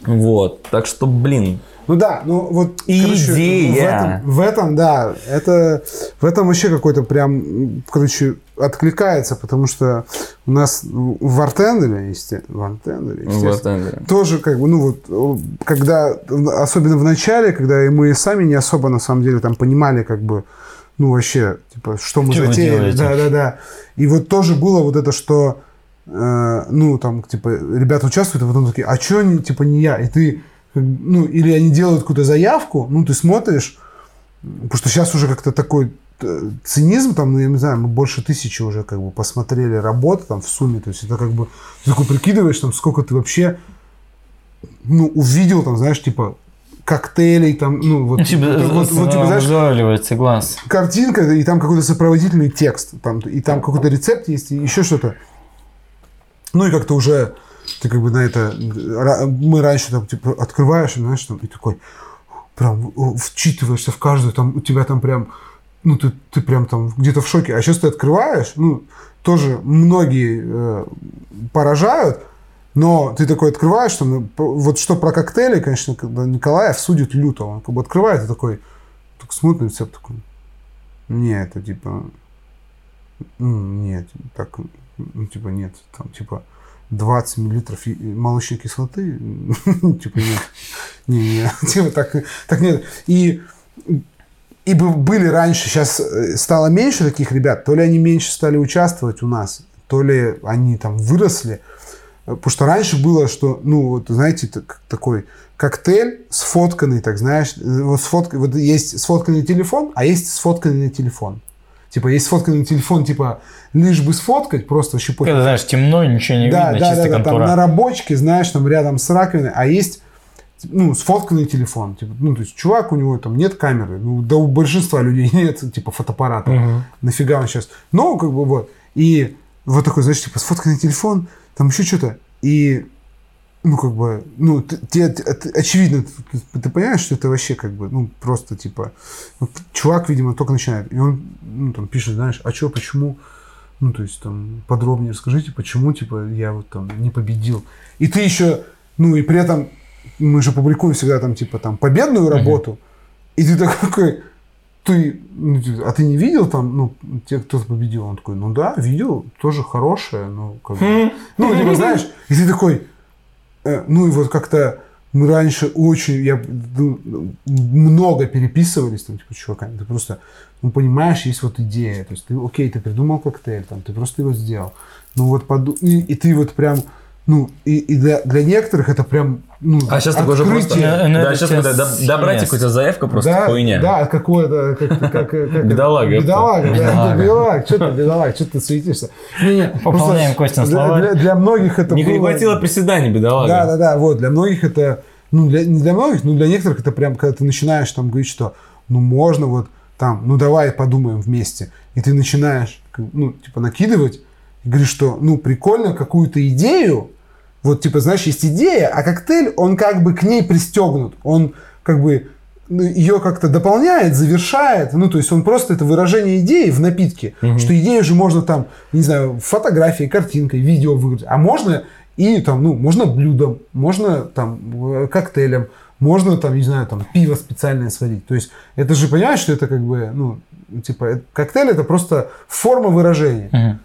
Вот. Так что, блин. Ну да, ну вот Идея. в, этом, в этом, да, это в этом вообще какой-то прям, короче, откликается, потому что у нас в Артендере, естественно, в Артендере, естественно, тоже как бы, ну вот, когда, особенно в начале, когда и мы сами не особо на самом деле там понимали как бы, ну вообще, типа, что мы Что затеяли, да, да, да, и вот тоже было вот это, что, э, ну там, типа, ребята участвуют, а потом такие, а что типа, не я, и ты, ну, или они делают какую-то заявку, ну, ты смотришь, потому что сейчас уже как-то такой э, цинизм, там, ну, я не знаю, мы больше тысячи уже как бы посмотрели работы там в сумме, то есть это как бы, ты такой прикидываешь, там, сколько ты вообще, ну, увидел, там, знаешь, типа, коктейлей, там, ну, вот, Ну, типа, вот, вот, вот, типа, знаешь, глаз. картинка, и там какой-то сопроводительный текст, там, и там какой-то рецепт есть, и еще что-то. Ну и как-то уже ты как бы на это... Мы раньше там, типа, открываешь, знаешь, там, и такой прям вчитываешься в каждую, там, у тебя там прям, ну, ты, ты прям там где-то в шоке. А сейчас ты открываешь, ну, тоже многие э, поражают, но ты такой открываешь, там, вот что про коктейли, конечно, когда Николаев судит люто, он как бы открывает и такой, так смотрит на рецепт такой, не, это типа, нет, так, ну, типа, нет, там, типа, 20 миллилитров молочной кислоты, типа, нет, не, не, типа, так, так нет. И, и бы- были раньше, сейчас стало меньше таких ребят, то ли они меньше стали участвовать у нас, то ли они там выросли, Потому что раньше было, что, ну, вот, знаете, так- такой коктейль сфотканный, так знаешь, э, вот, сфотка, вот есть сфотканный телефон, а есть сфотканный телефон. Типа, есть сфотканный телефон, типа, лишь бы сфоткать, просто вообще пофиг. Когда, знаешь, темно, ничего не Да, видно, да, чисто да, да, там на рабочке, знаешь, там рядом с раковиной, а есть ну, сфотканный телефон. Типа, ну, то есть, чувак, у него там нет камеры. Ну, да у большинства людей нет, типа, фотоаппарата. Мгм. Нафига он сейчас? Ну, как бы вот. И вот такой, знаешь, типа, сфотканный телефон, там еще что-то. И, ну, как бы, ну, т- тебе т- т- очевидно, ты, ты понимаешь, что это вообще, как бы, ну, просто, типа, вот чувак, видимо, только начинает. И он, ну, там, пишет, знаешь, а что, почему? ну, то есть, там, подробнее расскажите, почему, типа, я вот там не победил. И ты еще, ну, и при этом мы же публикуем всегда там, типа, там, победную работу, и ты такой, ты, ну, ты- а ты не видел там, ну, те, кто победил? Он такой, ну да, видел, тоже хорошее, ну, как бы. Ну, типа, знаешь, и ты такой, ну, и вот как-то мы раньше очень, я, ну, много переписывались там, типа, чуваками, ты просто, ну, понимаешь, есть вот идея, то есть ты, окей, ты придумал коктейль, там, ты просто его сделал, ну, вот, поду- и, и ты вот прям, ну, и, и для, для некоторых это прям, ну, А сейчас такой уже просто... Ну, ну, Да, сейчас сейчас да, да, да, братик, yes. у тебя заявка просто да, хуйня. Да, какое-то, как, как, как, Бедолага, Бедолага, да, Бедолага. бедолага, что ты, бедолага, что ты суетишься? Не, не, Пополняем Костин для, словарь. для, для многих это Не, было- хватило приседаний, бедолага. Да, да, да, вот, для многих это, ну, для, не для многих, но для некоторых это прям, когда ты начинаешь там говорить, что, ну, можно вот там, ну, давай подумаем вместе, и ты начинаешь, ну, типа, накидывать, и говоришь, что, ну, прикольно какую-то идею, вот, типа, знаешь, есть идея, а коктейль, он как бы к ней пристегнут, он как бы ну, ее как-то дополняет, завершает, ну, то есть он просто это выражение идеи в напитке, что идею же можно там, не знаю, фотографией, картинкой, видео выгрузить, а можно и там, ну, можно блюдом, можно там э, коктейлем, можно там, не знаю, там пиво специальное сварить. То есть это же понимаешь, что это как бы, ну, типа, э, коктейль это просто форма выражения. Мгм.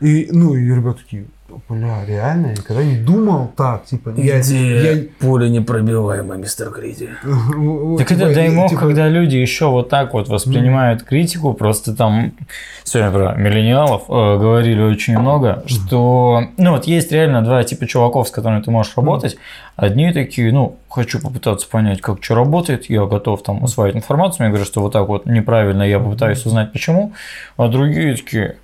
И, ну, и ребята такие, бля, реально, я никогда не думал так, типа, я, я- Пуля непробиваемая, мистер Криди. Так типа, это и, даймов, типа, когда люди еще вот так вот воспринимают критику, просто там сегодня про миллениалов э, говорили очень много, что, ну вот есть реально два типа чуваков, с которыми ты можешь работать. Одни такие, ну, хочу попытаться понять, как что работает, я готов там усваивать информацию, мне говорят, что вот так вот неправильно, я попытаюсь узнать почему, а другие такие, «А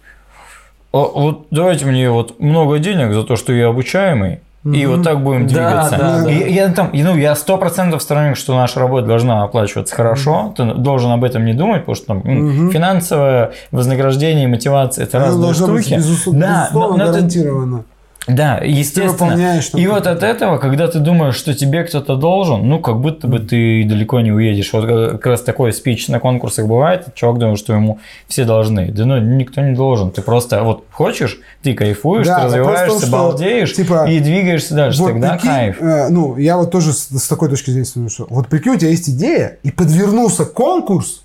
вот давайте мне вот много денег за то, что я обучаемый, и вот так будем двигаться. да, да. И я там, ну, я сто процентов сторонник, что наша работа должна оплачиваться хорошо. Ты должен об этом не думать, потому что там Мгм. финансовое вознаграждение, мотивация это разные должно быть, штуки. безусловно, да, безусловно, но это- гарантированно. Да, Ты естественно. там И вот от этого, когда ты думаешь, что тебе кто-то должен, ну, как будто бы ты далеко не уедешь. Вот как раз такой спич на конкурсах бывает, чувак думает, что ему все должны. Да ну, никто не должен. Ты просто вот хочешь, ты кайфуешь, Да, ты в том, развиваешься, что, балдеешь типа, и двигаешься дальше. Вот Тогда прикинь, кайф. э, ну, я вот тоже с, с такой точки зрения смотрю, что вот прикинь, у тебя есть идея, и подвернулся конкурс,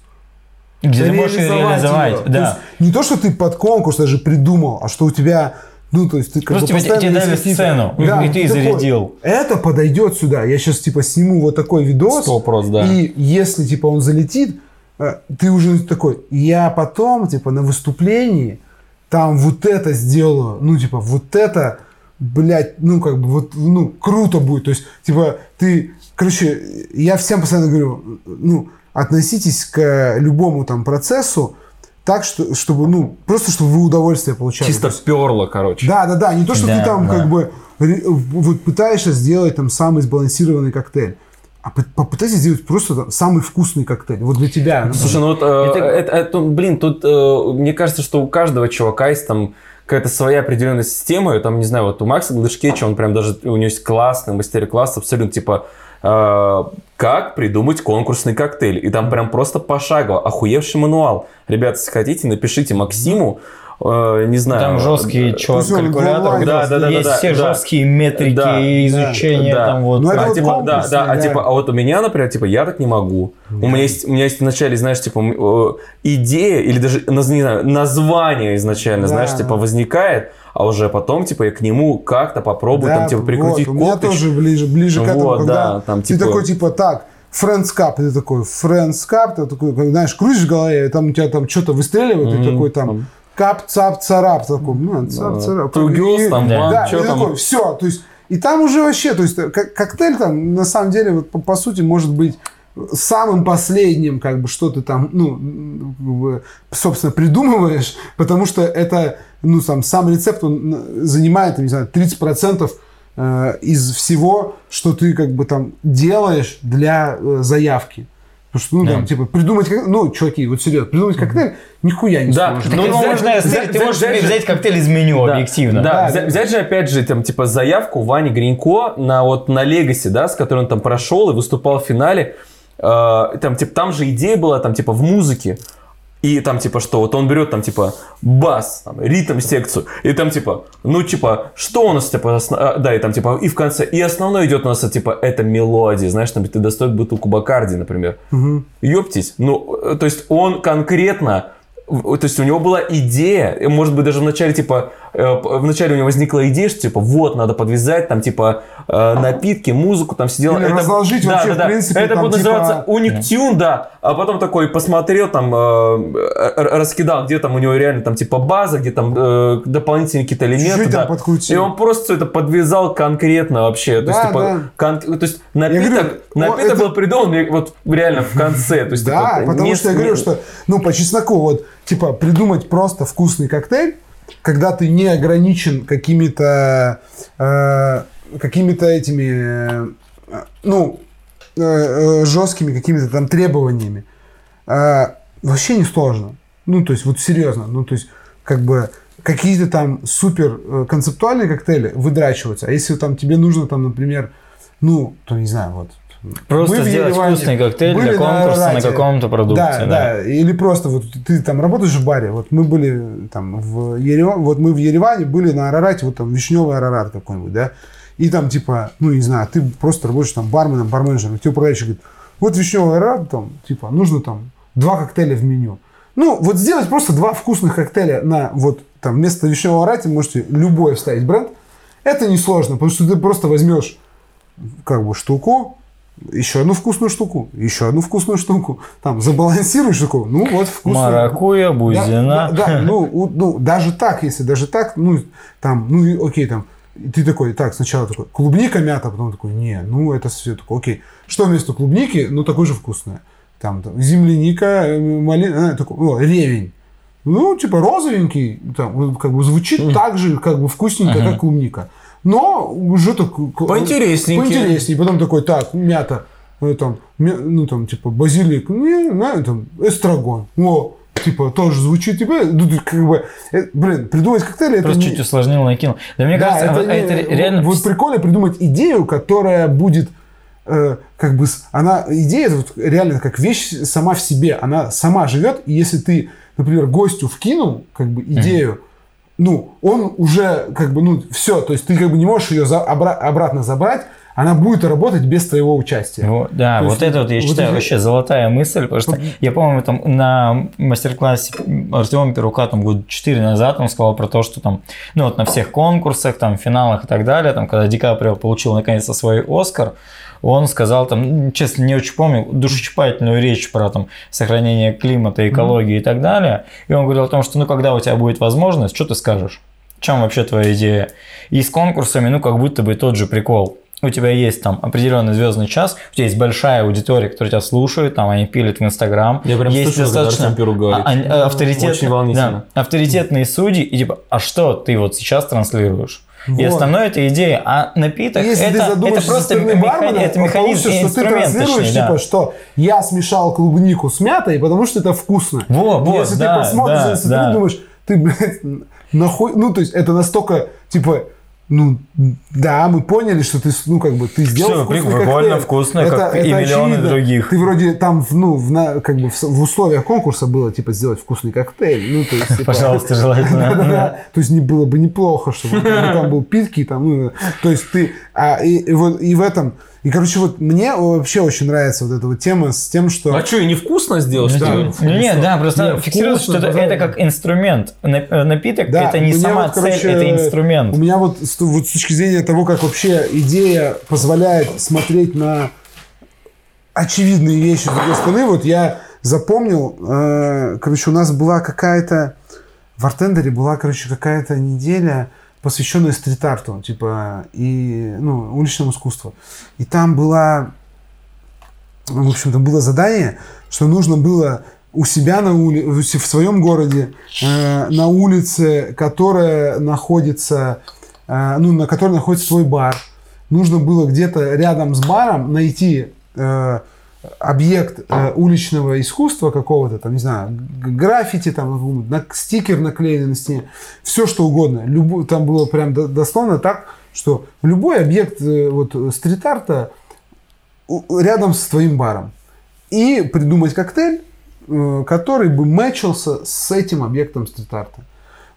Где ты можешь ее реализовать. её. То Да. есть не то, что ты под конкурс даже придумал, а что у тебя, ну, то есть ты как Просто бы тебе- тебе дали сцену, и Да, ты такой, зарядил. Это подойдет сюда. Я сейчас типа сниму вот такой видос. Сто проц, да. И если типа он залетит, э, ты уже такой, я потом типа на выступлении там вот это сделаю, ну типа вот это, блядь, ну как бы вот, ну круто будет. То есть типа ты, короче, я всем постоянно говорю, ну относитесь к любому там процессу так, что, чтобы, ну, просто чтобы вы удовольствие получали. Чисто перло, короче. Да, да, да. Не то, что Да, ты там да. как бы вот пытаешься сделать там самый сбалансированный коктейль. А пы- попытайся сделать просто там самый вкусный коктейль. Вот для тебя. например. Слушай, ну вот, э, Это- это, это, блин, тут э, мне кажется, что у каждого чувака есть там какая-то своя определенная система, и там, не знаю, вот у Макса Гладышкевича, он прям даже, у него есть классный мастер-класс, абсолютно, типа, как придумать конкурсный коктейль. И там прям просто пошагово, охуевший мануал. Ребята, если хотите, напишите Максиму, э, не знаю. Там жесткий э, чувак калькулятор, онлайн да, да, да, есть, есть все да. жесткие метрики, Да, и изучение да. там вот. Ну, а, вот типа, да, да, а да. типа, а вот у меня, например, типа, я так не могу. У меня есть, у меня есть вначале, знаешь, типа, э, идея или даже, не знаю, название изначально, Да. знаешь, типа, возникает, а уже потом, типа, я к нему как-то попробую, Да, там, типа, прикрутить вот, У меня тоже ближе, ближе к этому, Вот, когда да, там, ты типа- такой типа так. Friends Cup, и ты такой, Friends Cup, ты такой, знаешь, крутишь в голове, и там у тебя там что-то выстреливает, и Мгм, такой там, там. кап, цап, царап, такой, ну, цап, царап. Two girls, там, Да. и там? все, то есть, и там уже вообще, то есть, как- коктейль там, на самом деле, вот, по, по сути, может быть самым последним, как бы, что ты там, ну, собственно, придумываешь, потому что это, ну, сам, сам рецепт, он занимает, не знаю, 30% э, из всего, что ты, как бы, там, делаешь для э, заявки. Потому что, ну, Да. там, типа, придумать, ну, чуваки, вот серьезно, придумать коктейль нихуя не Да, сложно. ну, Ну, взять- можно взять- взять, ты взять- можешь взять же- взять коктейль из меню, Да, объективно. Да, Да, взять, да. взять же опять же там типа заявку Вани Гринько на вот на Легаси, да, с которой он там прошел и выступал в финале. Э, там типа там же идея была там типа в музыке. И там типа что, вот он берет там типа бас, там, ритм секцию, и там типа, ну типа, что у нас типа, осно- а, да, и там типа, и в конце, и основной идет у нас типа, это мелодия, знаешь, там ты достает бутылку Бакарди, например. Ёптись, ну, э, то есть он конкретно, то есть у него была идея, может быть, даже в начале, типа, э, в начале у него возникла идея, что, типа, вот, надо подвязать, там, типа, э, напитки, музыку, там, все дела. Или разложить да, вообще, да, в да. принципе, Это там, будет типа- называться уник тюн, да, а потом такой посмотрел, там, э, раскидал, где там у него реально, там, типа, база, где там дополнительные какие-то элементы, Чуть-чуть да. И он просто все это подвязал конкретно вообще, то есть, Да, типа, да. кон- то есть, напиток, говорю, напиток это- был придуман вот реально в конце, то есть, Да, типа, потому не- что я говорю, что, ну, по чесноку, вот, типа, придумать просто вкусный коктейль, когда ты не ограничен какими-то, э, какими-то этими, э, ну, э, э, жесткими какими-то там требованиями, э, вообще не сложно. Ну, то есть, вот серьезно, ну, то есть, как бы, какие-то там супер э, концептуальные коктейли выдрачиваются, а если там тебе нужно там, например, ну, то не знаю, вот, Просто Мы сделать Ереване вкусный коктейль были для конкурса на, Арарате. каком-то продукте. Да, да, Или просто вот ты там работаешь в баре. Вот мы были там в Ереване, вот мы в Ереване были на Арарате, вот там вишневый Арарат какой-нибудь, да. И там типа, ну не знаю, ты просто работаешь там барменом, барменеджером, и тебе управляющий говорит, вот вишневый Арарат там, типа, нужно там два коктейля в меню. Ну, вот сделать просто два вкусных коктейля на вот там вместо вишневого Арарати можете любой вставить бренд. Это несложно, потому что ты просто возьмешь как бы штуку, еще одну вкусную штуку, еще одну вкусную штуку, там забалансируешь такую, ну вот вкусно. Маракуя, Да, бузина. да, да, ну, у- ну, даже так, если даже так, ну, там, ну, окей, там, ты такой, так, сначала такой, клубника, мята, потом такой, не, ну, это все такое, окей. Что вместо клубники, ну, такое же вкусное. Там, там земляника, э, малина, э, такой, о, ревень. Ну, типа розовенький, там, как бы звучит так же, как бы вкусненько, как клубника. Но уже так... Поинтересненький. Поинтереснее. Потом такой, так, мята, э, там, ну, там, типа, базилик, не, на, там, эстрагон. О, типа, тоже звучит, типа, ну, ты как бы, э, блин, придумать коктейли, это Просто не- чуть усложнил, накинул. Да мне да, кажется, это, вот не- это реально... Вот прикольно придумать идею, которая будет э, как бы она идея это вот реально как вещь сама в себе, она сама живет, и если ты, например, гостю вкинул как бы идею, ну он уже как бы ну все, то есть ты как бы не можешь ее за- обра- обратно забрать, она будет работать без твоего участия. Вот, да, То вот есть, это вот я вот считаю это- вообще золотая мысль, потому что я помню там на мастер-классе Артема Перука там год 4 назад он сказал про то, что там, ну вот на всех конкурсах, там финалах и так далее, там когда Ди Каприо получил наконец-то свой Оскар, он сказал там, ну, честно не очень помню, душещипательную речь про там сохранение климата, экологии и так далее, и он говорил о том, что ну когда у тебя будет возможность, что ты скажешь? В чем вообще твоя идея? И с конкурсами, ну, как будто бы тот же прикол. У тебя есть там определенный звездный час, у тебя есть большая аудитория, которая тебя слушает, там они пилят в Инстаграм. Я прям есть когда достаточно Пирог говорит. а- а- авторитет- Очень волнительно. да, авторитетные судьи, и типа, а что ты вот сейчас транслируешь? И Вот. остальное это идея, а напиток Если ты это, это задумаешься со просто стороны меха- бармена, это то механизм, получится, что ты транслируешь, точнее, да. типа, что я смешал клубнику с мятой, потому что это вкусно. Во, вот, Если да, ты посмотришь да, Инстаграм, да. думаешь, ты, блядь, нахуй... Ну, то есть, это настолько, типа, ну, да, мы поняли, что ты, ну, как бы, ты сделал Всё, вкусный прикольно, коктейль. вкусно, как и миллионы других. Ты вроде там, ну, в, на- как бы в, в условиях конкурса было, типа, сделать вкусный коктейль. Ну, то есть, типа, Пожалуйста, желательно. То есть не было бы неплохо, чтобы там был питки, там, ну, то есть ты, а, и, и вот и в этом, и короче вот мне вообще очень нравится вот эта вот тема с тем, что А что, и невкусно сделал, что Да. ли? Ну, нет, да, просто Не, фиксируется, вкусно, что это, это как инструмент. Э, Напиток Да, это не сама вот, короче, цель, это инструмент. У меня вот с, вот с точки зрения того, как вообще идея позволяет смотреть на очевидные вещи с другой стороны, вот я запомнил, э, короче, у нас была какая-то в Артендере была, короче, какая-то неделя, посвященная стрит-арту, типа, и, ну, уличному искусству. И там была, в общем-то, было задание, что нужно было у себя на ули... в своем городе, э, на улице, которая находится, э, ну, на которой находится твой бар, нужно было где-то рядом с баром найти э, объект э, уличного искусства какого-то, там, не знаю, граффити, там, на, стикер наклеенный на стене, все что угодно. Любо- там было прям до- дословно так, что любой объект э, вот, э, стрит-арта рядом с твоим баром. И придумать коктейль, э, который бы мэчился с этим объектом стрит-арта.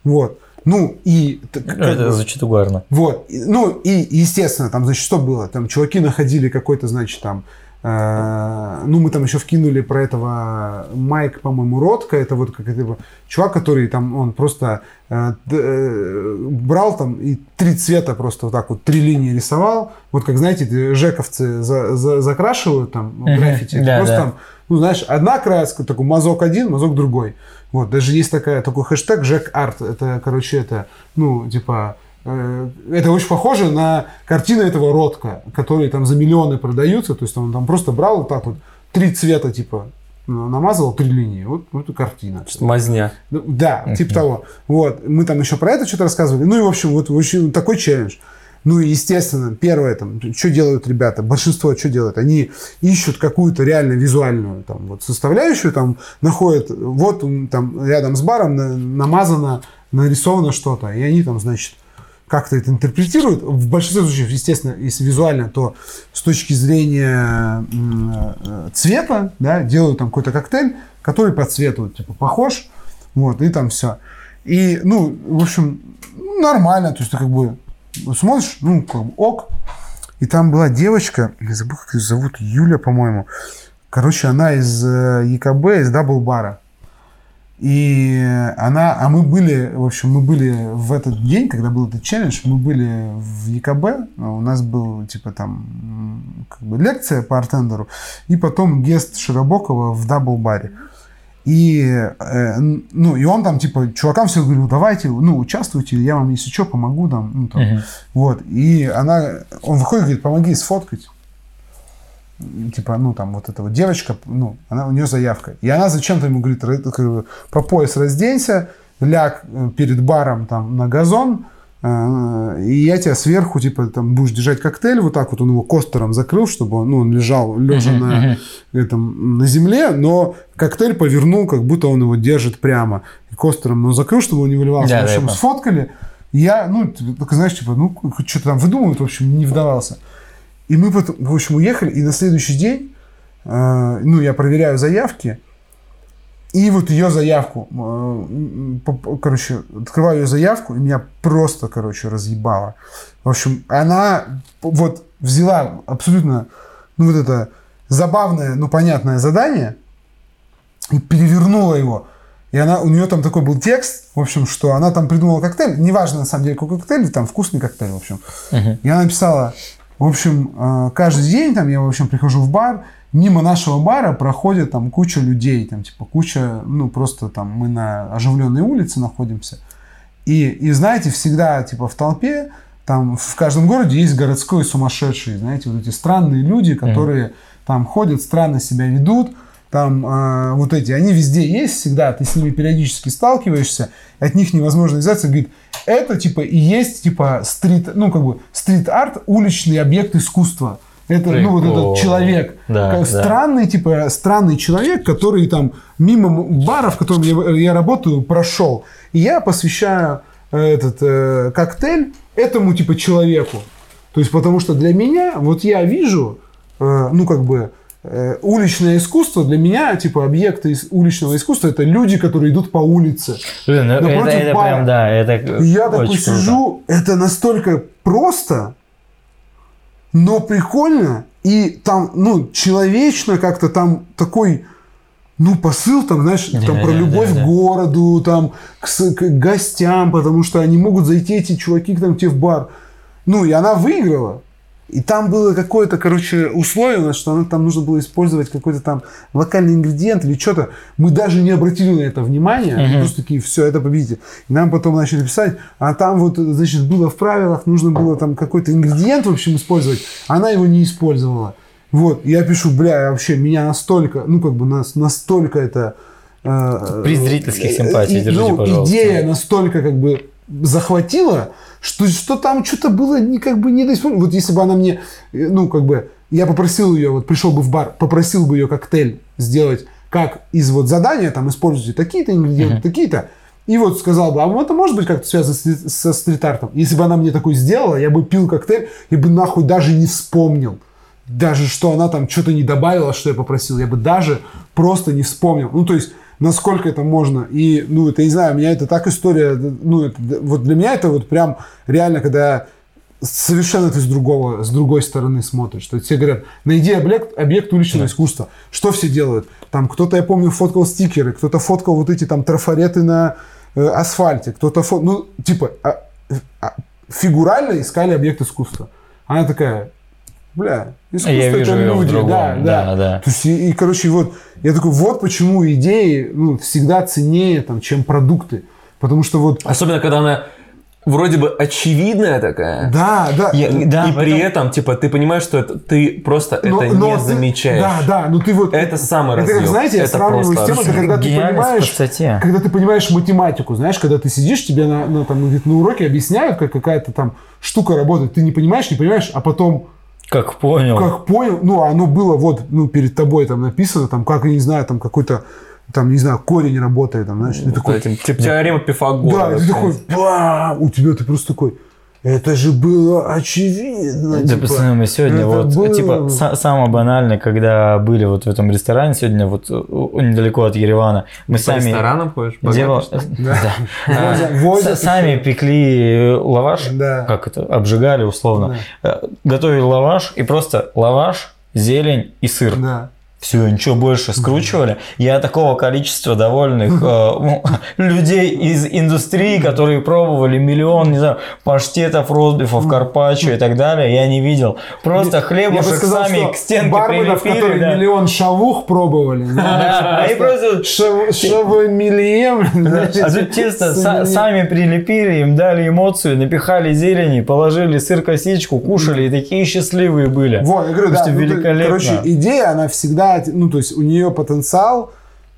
Вот. Ну, и... как Это бы- звучит угарно. вот. Ну, и, естественно, там, значит, что было? Там чуваки находили какой-то, значит, там... э, ну, мы там еще вкинули про этого Майк, по-моему, Ротко. Это вот как это, чувак, который там, он просто э, э, брал там и три цвета просто вот так вот, три линии рисовал. Вот как, знаете, жековцы за- за- закрашивают там граффити. Да, просто да. там, ну, знаешь, одна краска, такой мазок один, мазок другой. Вот, даже есть такая, такой хэштег Жек Арт. Это, короче, это, ну, типа, это очень похоже на картины этого Ротка, которые там за миллионы продаются. То есть он там просто брал вот так вот три цвета, типа, намазывал три линии. Вот, вот картина. Мазня. Ну, Да, типа того. Вот. Мы там еще про это что-то рассказывали. Ну и, в общем, вот общем, такой челлендж. Ну и, естественно, первое, там, что делают ребята, большинство что делают? Они ищут какую-то реально визуальную там, вот, составляющую, там, находят, вот там рядом с баром на- намазано, нарисовано что-то, и они там, значит, как-то это интерпретируют. В большинстве случаев, естественно, если визуально, то с точки зрения э, цвета, да, делают там какой-то коктейль, который по цвету типа похож, вот, и там все. И, ну, в общем, ну, нормально, то есть ты как бы смотришь, ну, как бы ок. И там была девочка, я забыл, как ее зовут, Юля, по-моему. Короче, она из э, ЕКБ, из Double Bar а. И она, а мы были, в общем, мы были в этот день, когда был этот челлендж, мы были в ЕКБ, у нас был, типа, там, как бы лекция по Artender у, и потом guest Широбокова в Double Bar е. И, э, ну, и он там, типа, чувакам все говорил, давайте, ну, участвуйте, я вам, если что, помогу там, ну, там. Мгм. Вот, и она, он выходит, говорит, помоги сфоткать. Типа, ну, там, вот эта вот девочка, ну, она, у нее заявка. И она зачем-то ему говорит, «Ра- как бы, по пояс разденься, ляг э, перед баром там на газон, э, и я тебя сверху, типа, там, будешь держать коктейль, вот так вот он его coaster ом закрыл, чтобы он, ну, он лежал лежа на, этом, на земле, но коктейль повернул, как будто он его держит прямо. И костером он закрыл, чтобы он не выливался. Да, в да, общем, понял. сфоткали. Я, ну, т- только знаешь, типа, ну, что-то там выдумывают, в общем, не вдавался. И мы потом, в общем, уехали, и на следующий день, э, ну, я проверяю заявки, и вот ее заявку, э, короче, открываю ее заявку, и меня просто, короче, разъебало. В общем, она вот взяла абсолютно, ну, вот это забавное, ну, понятное задание, и перевернула его. И она, у нее там такой был текст, в общем, что она там придумала коктейль, неважно, на самом деле, какой коктейль, там вкусный коктейль, в общем. Мгм. И она написала, в общем, э, каждый день там я, в общем, прихожу в бар, мимо нашего бара проходит там куча людей, там, типа, куча, ну, просто там мы на оживленной улице находимся. И, и знаете, всегда, типа, в толпе, там, в каждом городе есть городской сумасшедший, знаете, вот эти странные люди, которые там ходят, странно себя ведут, там э, вот эти, они везде есть всегда, ты с ними периодически сталкиваешься, от них невозможно взяться, говорит, это типа и есть типа стрит, ну как бы стрит-арт, уличный объект искусства. Это, ну, вот Прикол. этот человек. Да, Как да. Странный, типа, странный человек, который там мимо бара, в котором я, я работаю, прошел. И я посвящаю э, этот э, коктейль этому, типа, человеку. То есть, потому что для меня, вот я вижу, э, ну, как бы, уличное искусство, для меня, типа, объекты уличного искусства, это люди, которые идут по улице. Блин, ну, это, это прям, да, это И я такой круто. сижу, это настолько просто, но прикольно, и там, ну, человечно как-то там такой, ну, посыл там, знаешь, там Да, про да, любовь да, да. к городу, там, к, к гостям, потому что они могут зайти, эти чуваки, к нам, к тебе в бар. Ну, и она выиграла. И там было какое-то, короче, условие, у нас, что она, там нужно было использовать какой-то там локальный ингредиент или что-то. Мы даже не обратили на это внимания. Мгм. Просто такие, все, это победитель. И нам потом начали писать, а там вот, значит, было в правилах, нужно было там какой-то ингредиент, в общем, использовать. Она его не использовала. Вот, я пишу, бля, вообще, меня настолько, ну, как бы, нас настолько это... э, При зрительских симпатий, и- держите, ну, пожалуйста. Идея настолько, как бы, захватила, что, что там что-то было не как бы не Вот если бы она мне, э, ну, как бы, я попросил ее, вот пришел бы в бар, попросил бы ее коктейль сделать как из вот задания, там, используйте такие-то ингредиенты, Мгм. такие-то, и вот сказал бы, а это может быть как-то связано с со стрит-артом? Если бы она мне такой сделала, я бы пил коктейль и бы нахуй даже не вспомнил. даже что она там что-то не добавила, что я попросил, я бы даже просто не вспомнил. Ну, то есть, насколько это можно. И, ну, это, не знаю, у меня это так история, ну, это, вот для меня это вот прям реально, когда совершенно ты с другого, с другой стороны смотришь. То есть все говорят, найди объект, объект уличного искусства. Что все делают? Там кто-то, я помню, фоткал стикеры, кто-то фоткал вот эти там трафареты на э, асфальте, кто-то фот... ну, типа, а, а, фигурально искали объект искусства. Она такая, бля, искусство Я вижу это её в люди, другом. да, да, Да, да. То есть, и, и, короче, вот, я такой, вот почему идеи ну, всегда ценнее, там, чем продукты. Потому что вот, Особенно, когда она вроде бы очевидная такая. да, да, Я- да, и при поэтому- этом, типа, ты понимаешь, что это, ты просто Но- это но не ты- замечаешь. Да, да, ну ты вот... Это самый Это как, знаете, я Это сравниваю с тем, это когда ты понимаешь... простоте. Когда ты понимаешь математику, знаешь, когда ты сидишь, тебе на, на, там, на уроке объясняют, как какая-то там штука работает, ты не понимаешь, не понимаешь, а потом, Как понял. как понял, ну, оно было вот, ну, перед тобой там написано, там, как, я не знаю, там какой-то, там, не знаю, корень работает, там, знаешь, ты такой, Этим, типа теорема Пифагора. да, ты такой, у тебя ты просто такой, это же было очевидно. Да, типа, пацаны, мы сегодня это вот, было- типа, са- самое банальное, когда были вот в этом ресторане сегодня, вот недалеко от Еревана, мы По сами... ресторанам ходишь? Дело... Да. А, с- Сами пекли лаваш, Да. как это, обжигали условно. Э, Готовили лаваш и просто лаваш, зелень и сыр. Да. Все, ничего больше скручивали. Я такого количества довольных э, людей из индустрии, которые пробовали миллион, не знаю, паштетов, розбифов, карпаччо и так далее, я не видел. Просто Я хлебушек сказал, сами к стенке барменов, прилепили. которые да. миллион шавух пробовали. Они просто- Шавомильем. А тут чисто са- сами прилепили, им дали эмоцию, напихали зелени, положили сыр косичку, кушали и такие счастливые были. Вот, я говорю, да. Ну, великолепно. Короче, идея, она всегда, ну, то есть у нее потенциал,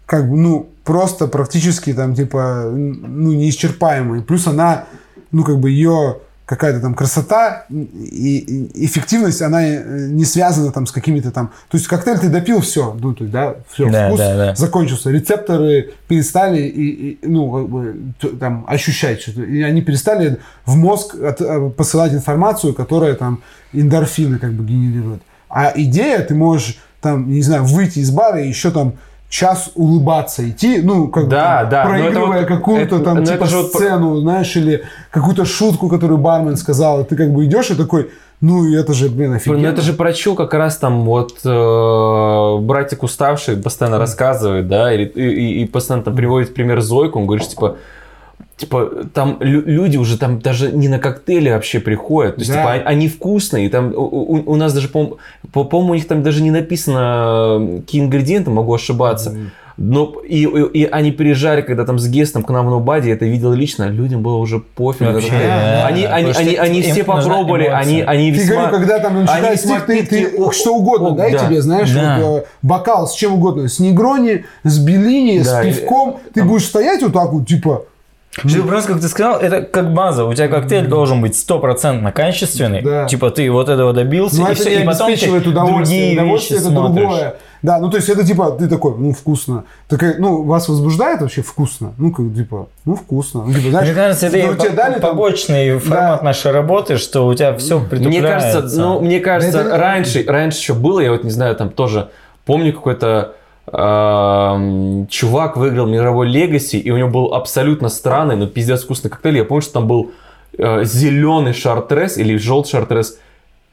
как бы, ну, просто практически там, типа, ну, неисчерпаемый. Плюс она, ну, как бы ее какая-то там красота и, эффективность, она э, не связана там с какими-то там... То есть коктейль ты допил, все, ну, то есть, да, все, Да, вкус да, да. закончился. Рецепторы перестали, и, и, ну, как бы, там, ощущать что-то. И они перестали в мозг от- э, посылать информацию, которая там эндорфины как бы генерирует. А идея, ты можешь там, не знаю, выйти из бара и еще там час улыбаться, идти, ну, как Да, бы, да, проигрывая вот- какую-то там, типа, это вот- сцену, знаешь, или какую-то шутку, которую бармен сказал, и ты как бы идешь и такой, ну, это же, блин, офигенно. Ну это же про чё как раз там вот э, братик уставший постоянно рассказывает, да, и, и- и постоянно там приводит пример Зойку, он говорит, что, типа, типа, там лю- люди уже там даже не на коктейли вообще приходят. То есть, Да. типа, они, вкусные. И там у, у- у нас даже, по-моему, по- по-моему, у них там даже не написано, какие ингредиенты, могу ошибаться. Но и, и, и они приезжали, когда там с Гестом к нам в Нобаде, я это видел лично, людям было уже пофиг. Вообще, Это- да, они, да. они, они, что они все попробовали, они, они Ты весьма... говорю, когда там они начинает весьма стих, ты, ты крепкие. что угодно, О, дай да. тебе, знаешь, Да. вот, э, бокал с чем угодно, с негрони, с белини, Да, с пивком, ты будешь стоять вот так вот, типа, Ты просто, как ты сказал, это как база. У тебя коктейль должен быть стопроцентно качественный. Да. Типа ты вот этого добился, но и это все, не и потом ты обеспечивает удовольствие, другие удовольствие вещи это смотришь. другое. Да, ну то есть это типа, ты такой, ну вкусно. Такая, ну вас возбуждает вообще вкусно? Ну как, типа, ну вкусно. Ну, типа, знаешь, Мне кажется, это ну, тебе по- дали там- побочный формат Да. нашей работы, что у тебя все Мне притупляется. кажется, ну, мне кажется, Это- раньше, раньше еще было, я вот не знаю, там тоже помню какой-то чувак выиграл мировой легаси, и у него был абсолютно странный, но пиздец вкусный коктейль. Я помню, что там был зеленый шартрес или желтый шартрес,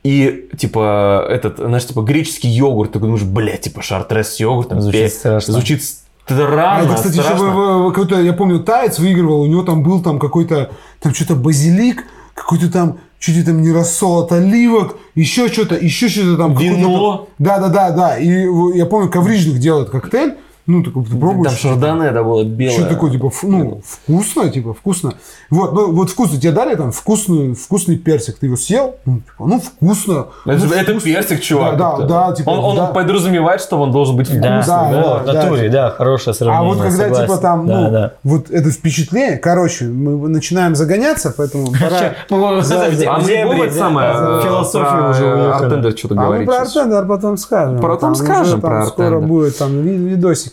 и, типа, этот, знаешь, типа, греческий йогурт. Ты думаешь, блядь, типа, шартрес с йогуртом. Звучит пе- страшно. Звучит странно, это, кстати, еще страшно. в- какой-то, я помню, Таец выигрывал, у него там был там какой-то, там что-то базилик, какой-то там, чуть-чуть там не рассол от оливок, еще что-то, еще что-то там. Вино. Да-да-да, да. И я помню, Коврижник делает коктейль, ну, такой, ты пробуешь. Там шардоне, да, было белое. Что такое, типа, ф- ну, вкусно, типа, вкусно. Вот, ну, вот вкусно. Тебе дали там вкусную, вкусный персик, ты его съел, ну, типа, ну, вкусно. Это, ну, это вкусно. персик, чувак. Да, Это- да, да, типа, он, он да. подразумевает, что он должен быть вкусный. Да, Да, да, да, натуре, да, хорошее А сравнение. вот когда, согласен. типа, там, Да, ну, да. вот это впечатление, короче, мы начинаем загоняться, поэтому пора... А будем да, самое в э, философию уже уехали. Artender что-то А мы про. Artender потом скажем. Потом скажем про Скоро Artender. будет там ви-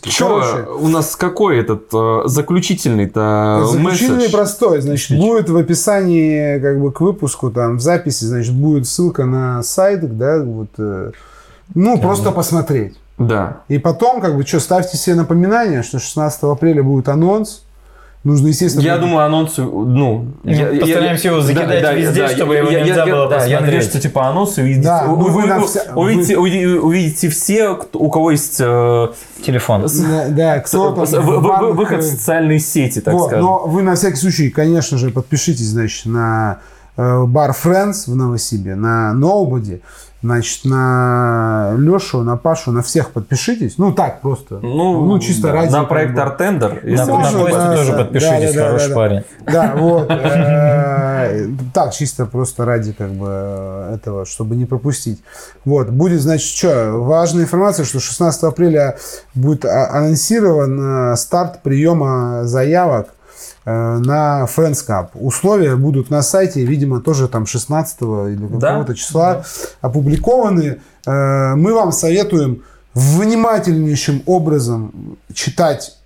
видосик по-русски. Короче, у нас какой этот э, заключительный-то Заключительный месседж? простой, значит, будет в описании как бы к выпуску, там, в записи, значит, будет ссылка на сайт, да, вот, э, ну, просто посмотреть. Да. И потом, как бы, что, ставьте себе напоминание, что 16 апреля будет анонс. Нужно, естественно... Я думаю, анонсы, ну... я- я- постараемся его закидать везде, чтобы его нельзя было Да, я посмотреть. надеюсь, что типа анонсы увидите. Да, вы, ну, вы вы- вы вся- увидите, увидите, увидите все, кто- у кого есть э, Телефон. Да, да, кто там с- в- в в- банках, выход в э, социальные сети, так вот, скажем. но вы на всякий случай, конечно же, подпишитесь, значит, на э, бар Friends в Новосибе, на Nobody, значит, на Лешу, на Пашу, на всех подпишитесь. Ну, так просто. Ну, чисто да, ради... На проект. Артендер. На, на Костю да, тоже да, подпишитесь, да, да, хороший да, да. парень. Да, вот. э, Так, чисто просто ради как бы э, этого, чтобы не пропустить. Вот, будет, значит, что, важная информация, что 16 апреля будет а- анонсирован э, старт приема заявок на Friends Cup. Условия будут на сайте, видимо, тоже там 16 или какого-то числа опубликованы. Э, Мы вам советуем внимательнейшим образом читать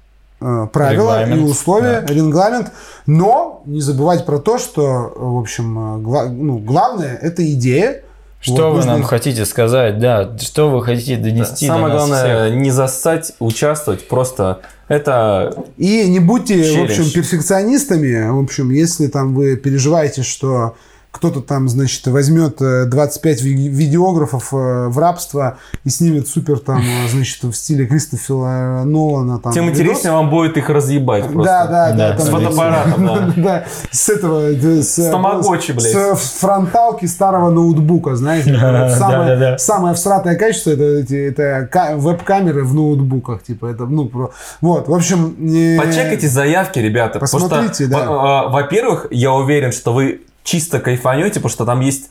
э, правила и Регламент, условия, регламент, но не забывать про то, что, в общем, э, гла- ну, главное это идея. Что вы нам хотите сказать, да, что вы хотите донести Самое до нас главное, всех? не зассать, участвовать. Просто это И не будьте, в общем, перфекционистами. В общем, если там вы переживаете, что кто-то там, значит, возьмет э, 25 ви- видеографов э, в рабство и снимет супер там, э, значит, в стиле Кристофера Нолана. Там, тем видос. интереснее вам будет их разъебать просто. Да, да, да. Да, там с фотоаппаратом, да. Да, с этого... э, С, С тамагочи, блядь. С фронталки старого ноутбука, знаете. Да, Вот Самое да, да. самое всратое качество это, эти- это ка- веб-камеры в ноутбуках. Типа, это, ну, про... Вот, в общем... э, Почекайте заявки, ребята. Посмотрите, да. э, Во-первых, я уверен, что вы чисто кайфанете, потому что там есть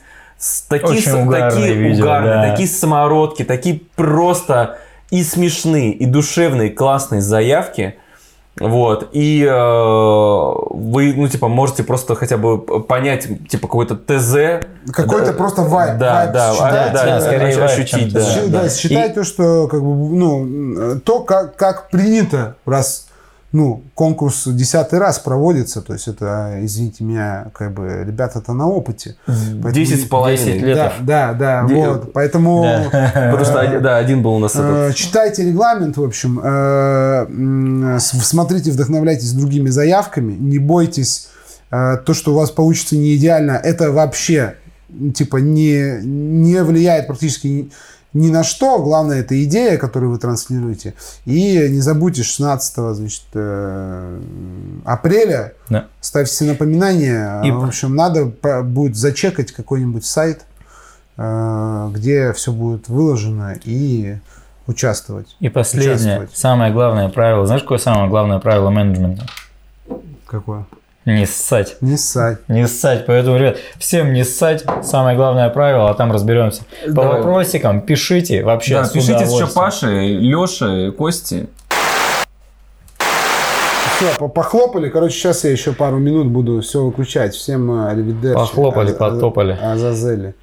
такие, Очень угарные такие видео, угарные, да. такие самородки, такие просто и смешные, и душевные, классные заявки. Вот, и э, вы, ну, типа, можете просто хотя бы понять, типа, какой-то ТЗ. Какой-то Да, просто вайб. Да, вайб да, считать, да, да, скорее вайб, ощутить, да. Щи- да, считать то, что как бы, ну, то, как, как принято, раз ну, конкурс десятый раз проводится, то есть это, извините меня, как бы ребята-то на опыте. 10 с половиной. 10 лет. Да, да, да, вот, поэтому Да. Потому что, один- да, один был у нас э, этот. читайте регламент, в общем, э, смотрите, вдохновляйтесь другими заявками, не бойтесь э, то, что у вас получится не идеально, это вообще типа не, не влияет практически ни, на что. Главное, это идея, которую вы транслируете. И не забудьте 16 значит, э, апреля Да. ставьте напоминание. И- В общем, надо будет зачекать какой-нибудь сайт, э, где все будет выложено и участвовать. И последнее, Участвовать. самое главное правило. Знаешь, какое самое главное правило менеджмента? Какое? Не ссать. Не ссать. Не ссать. Поэтому, ребят, всем не ссать. Самое главное правило, а там разберемся. По Давай. вопросикам пишите вообще Да, с пишите еще. Паше, Леше, Кости. Все, похлопали. Короче, сейчас я еще пару минут буду все выключать. Всем э, аривидерчи. Похлопали, Аз- потопали. Азазели.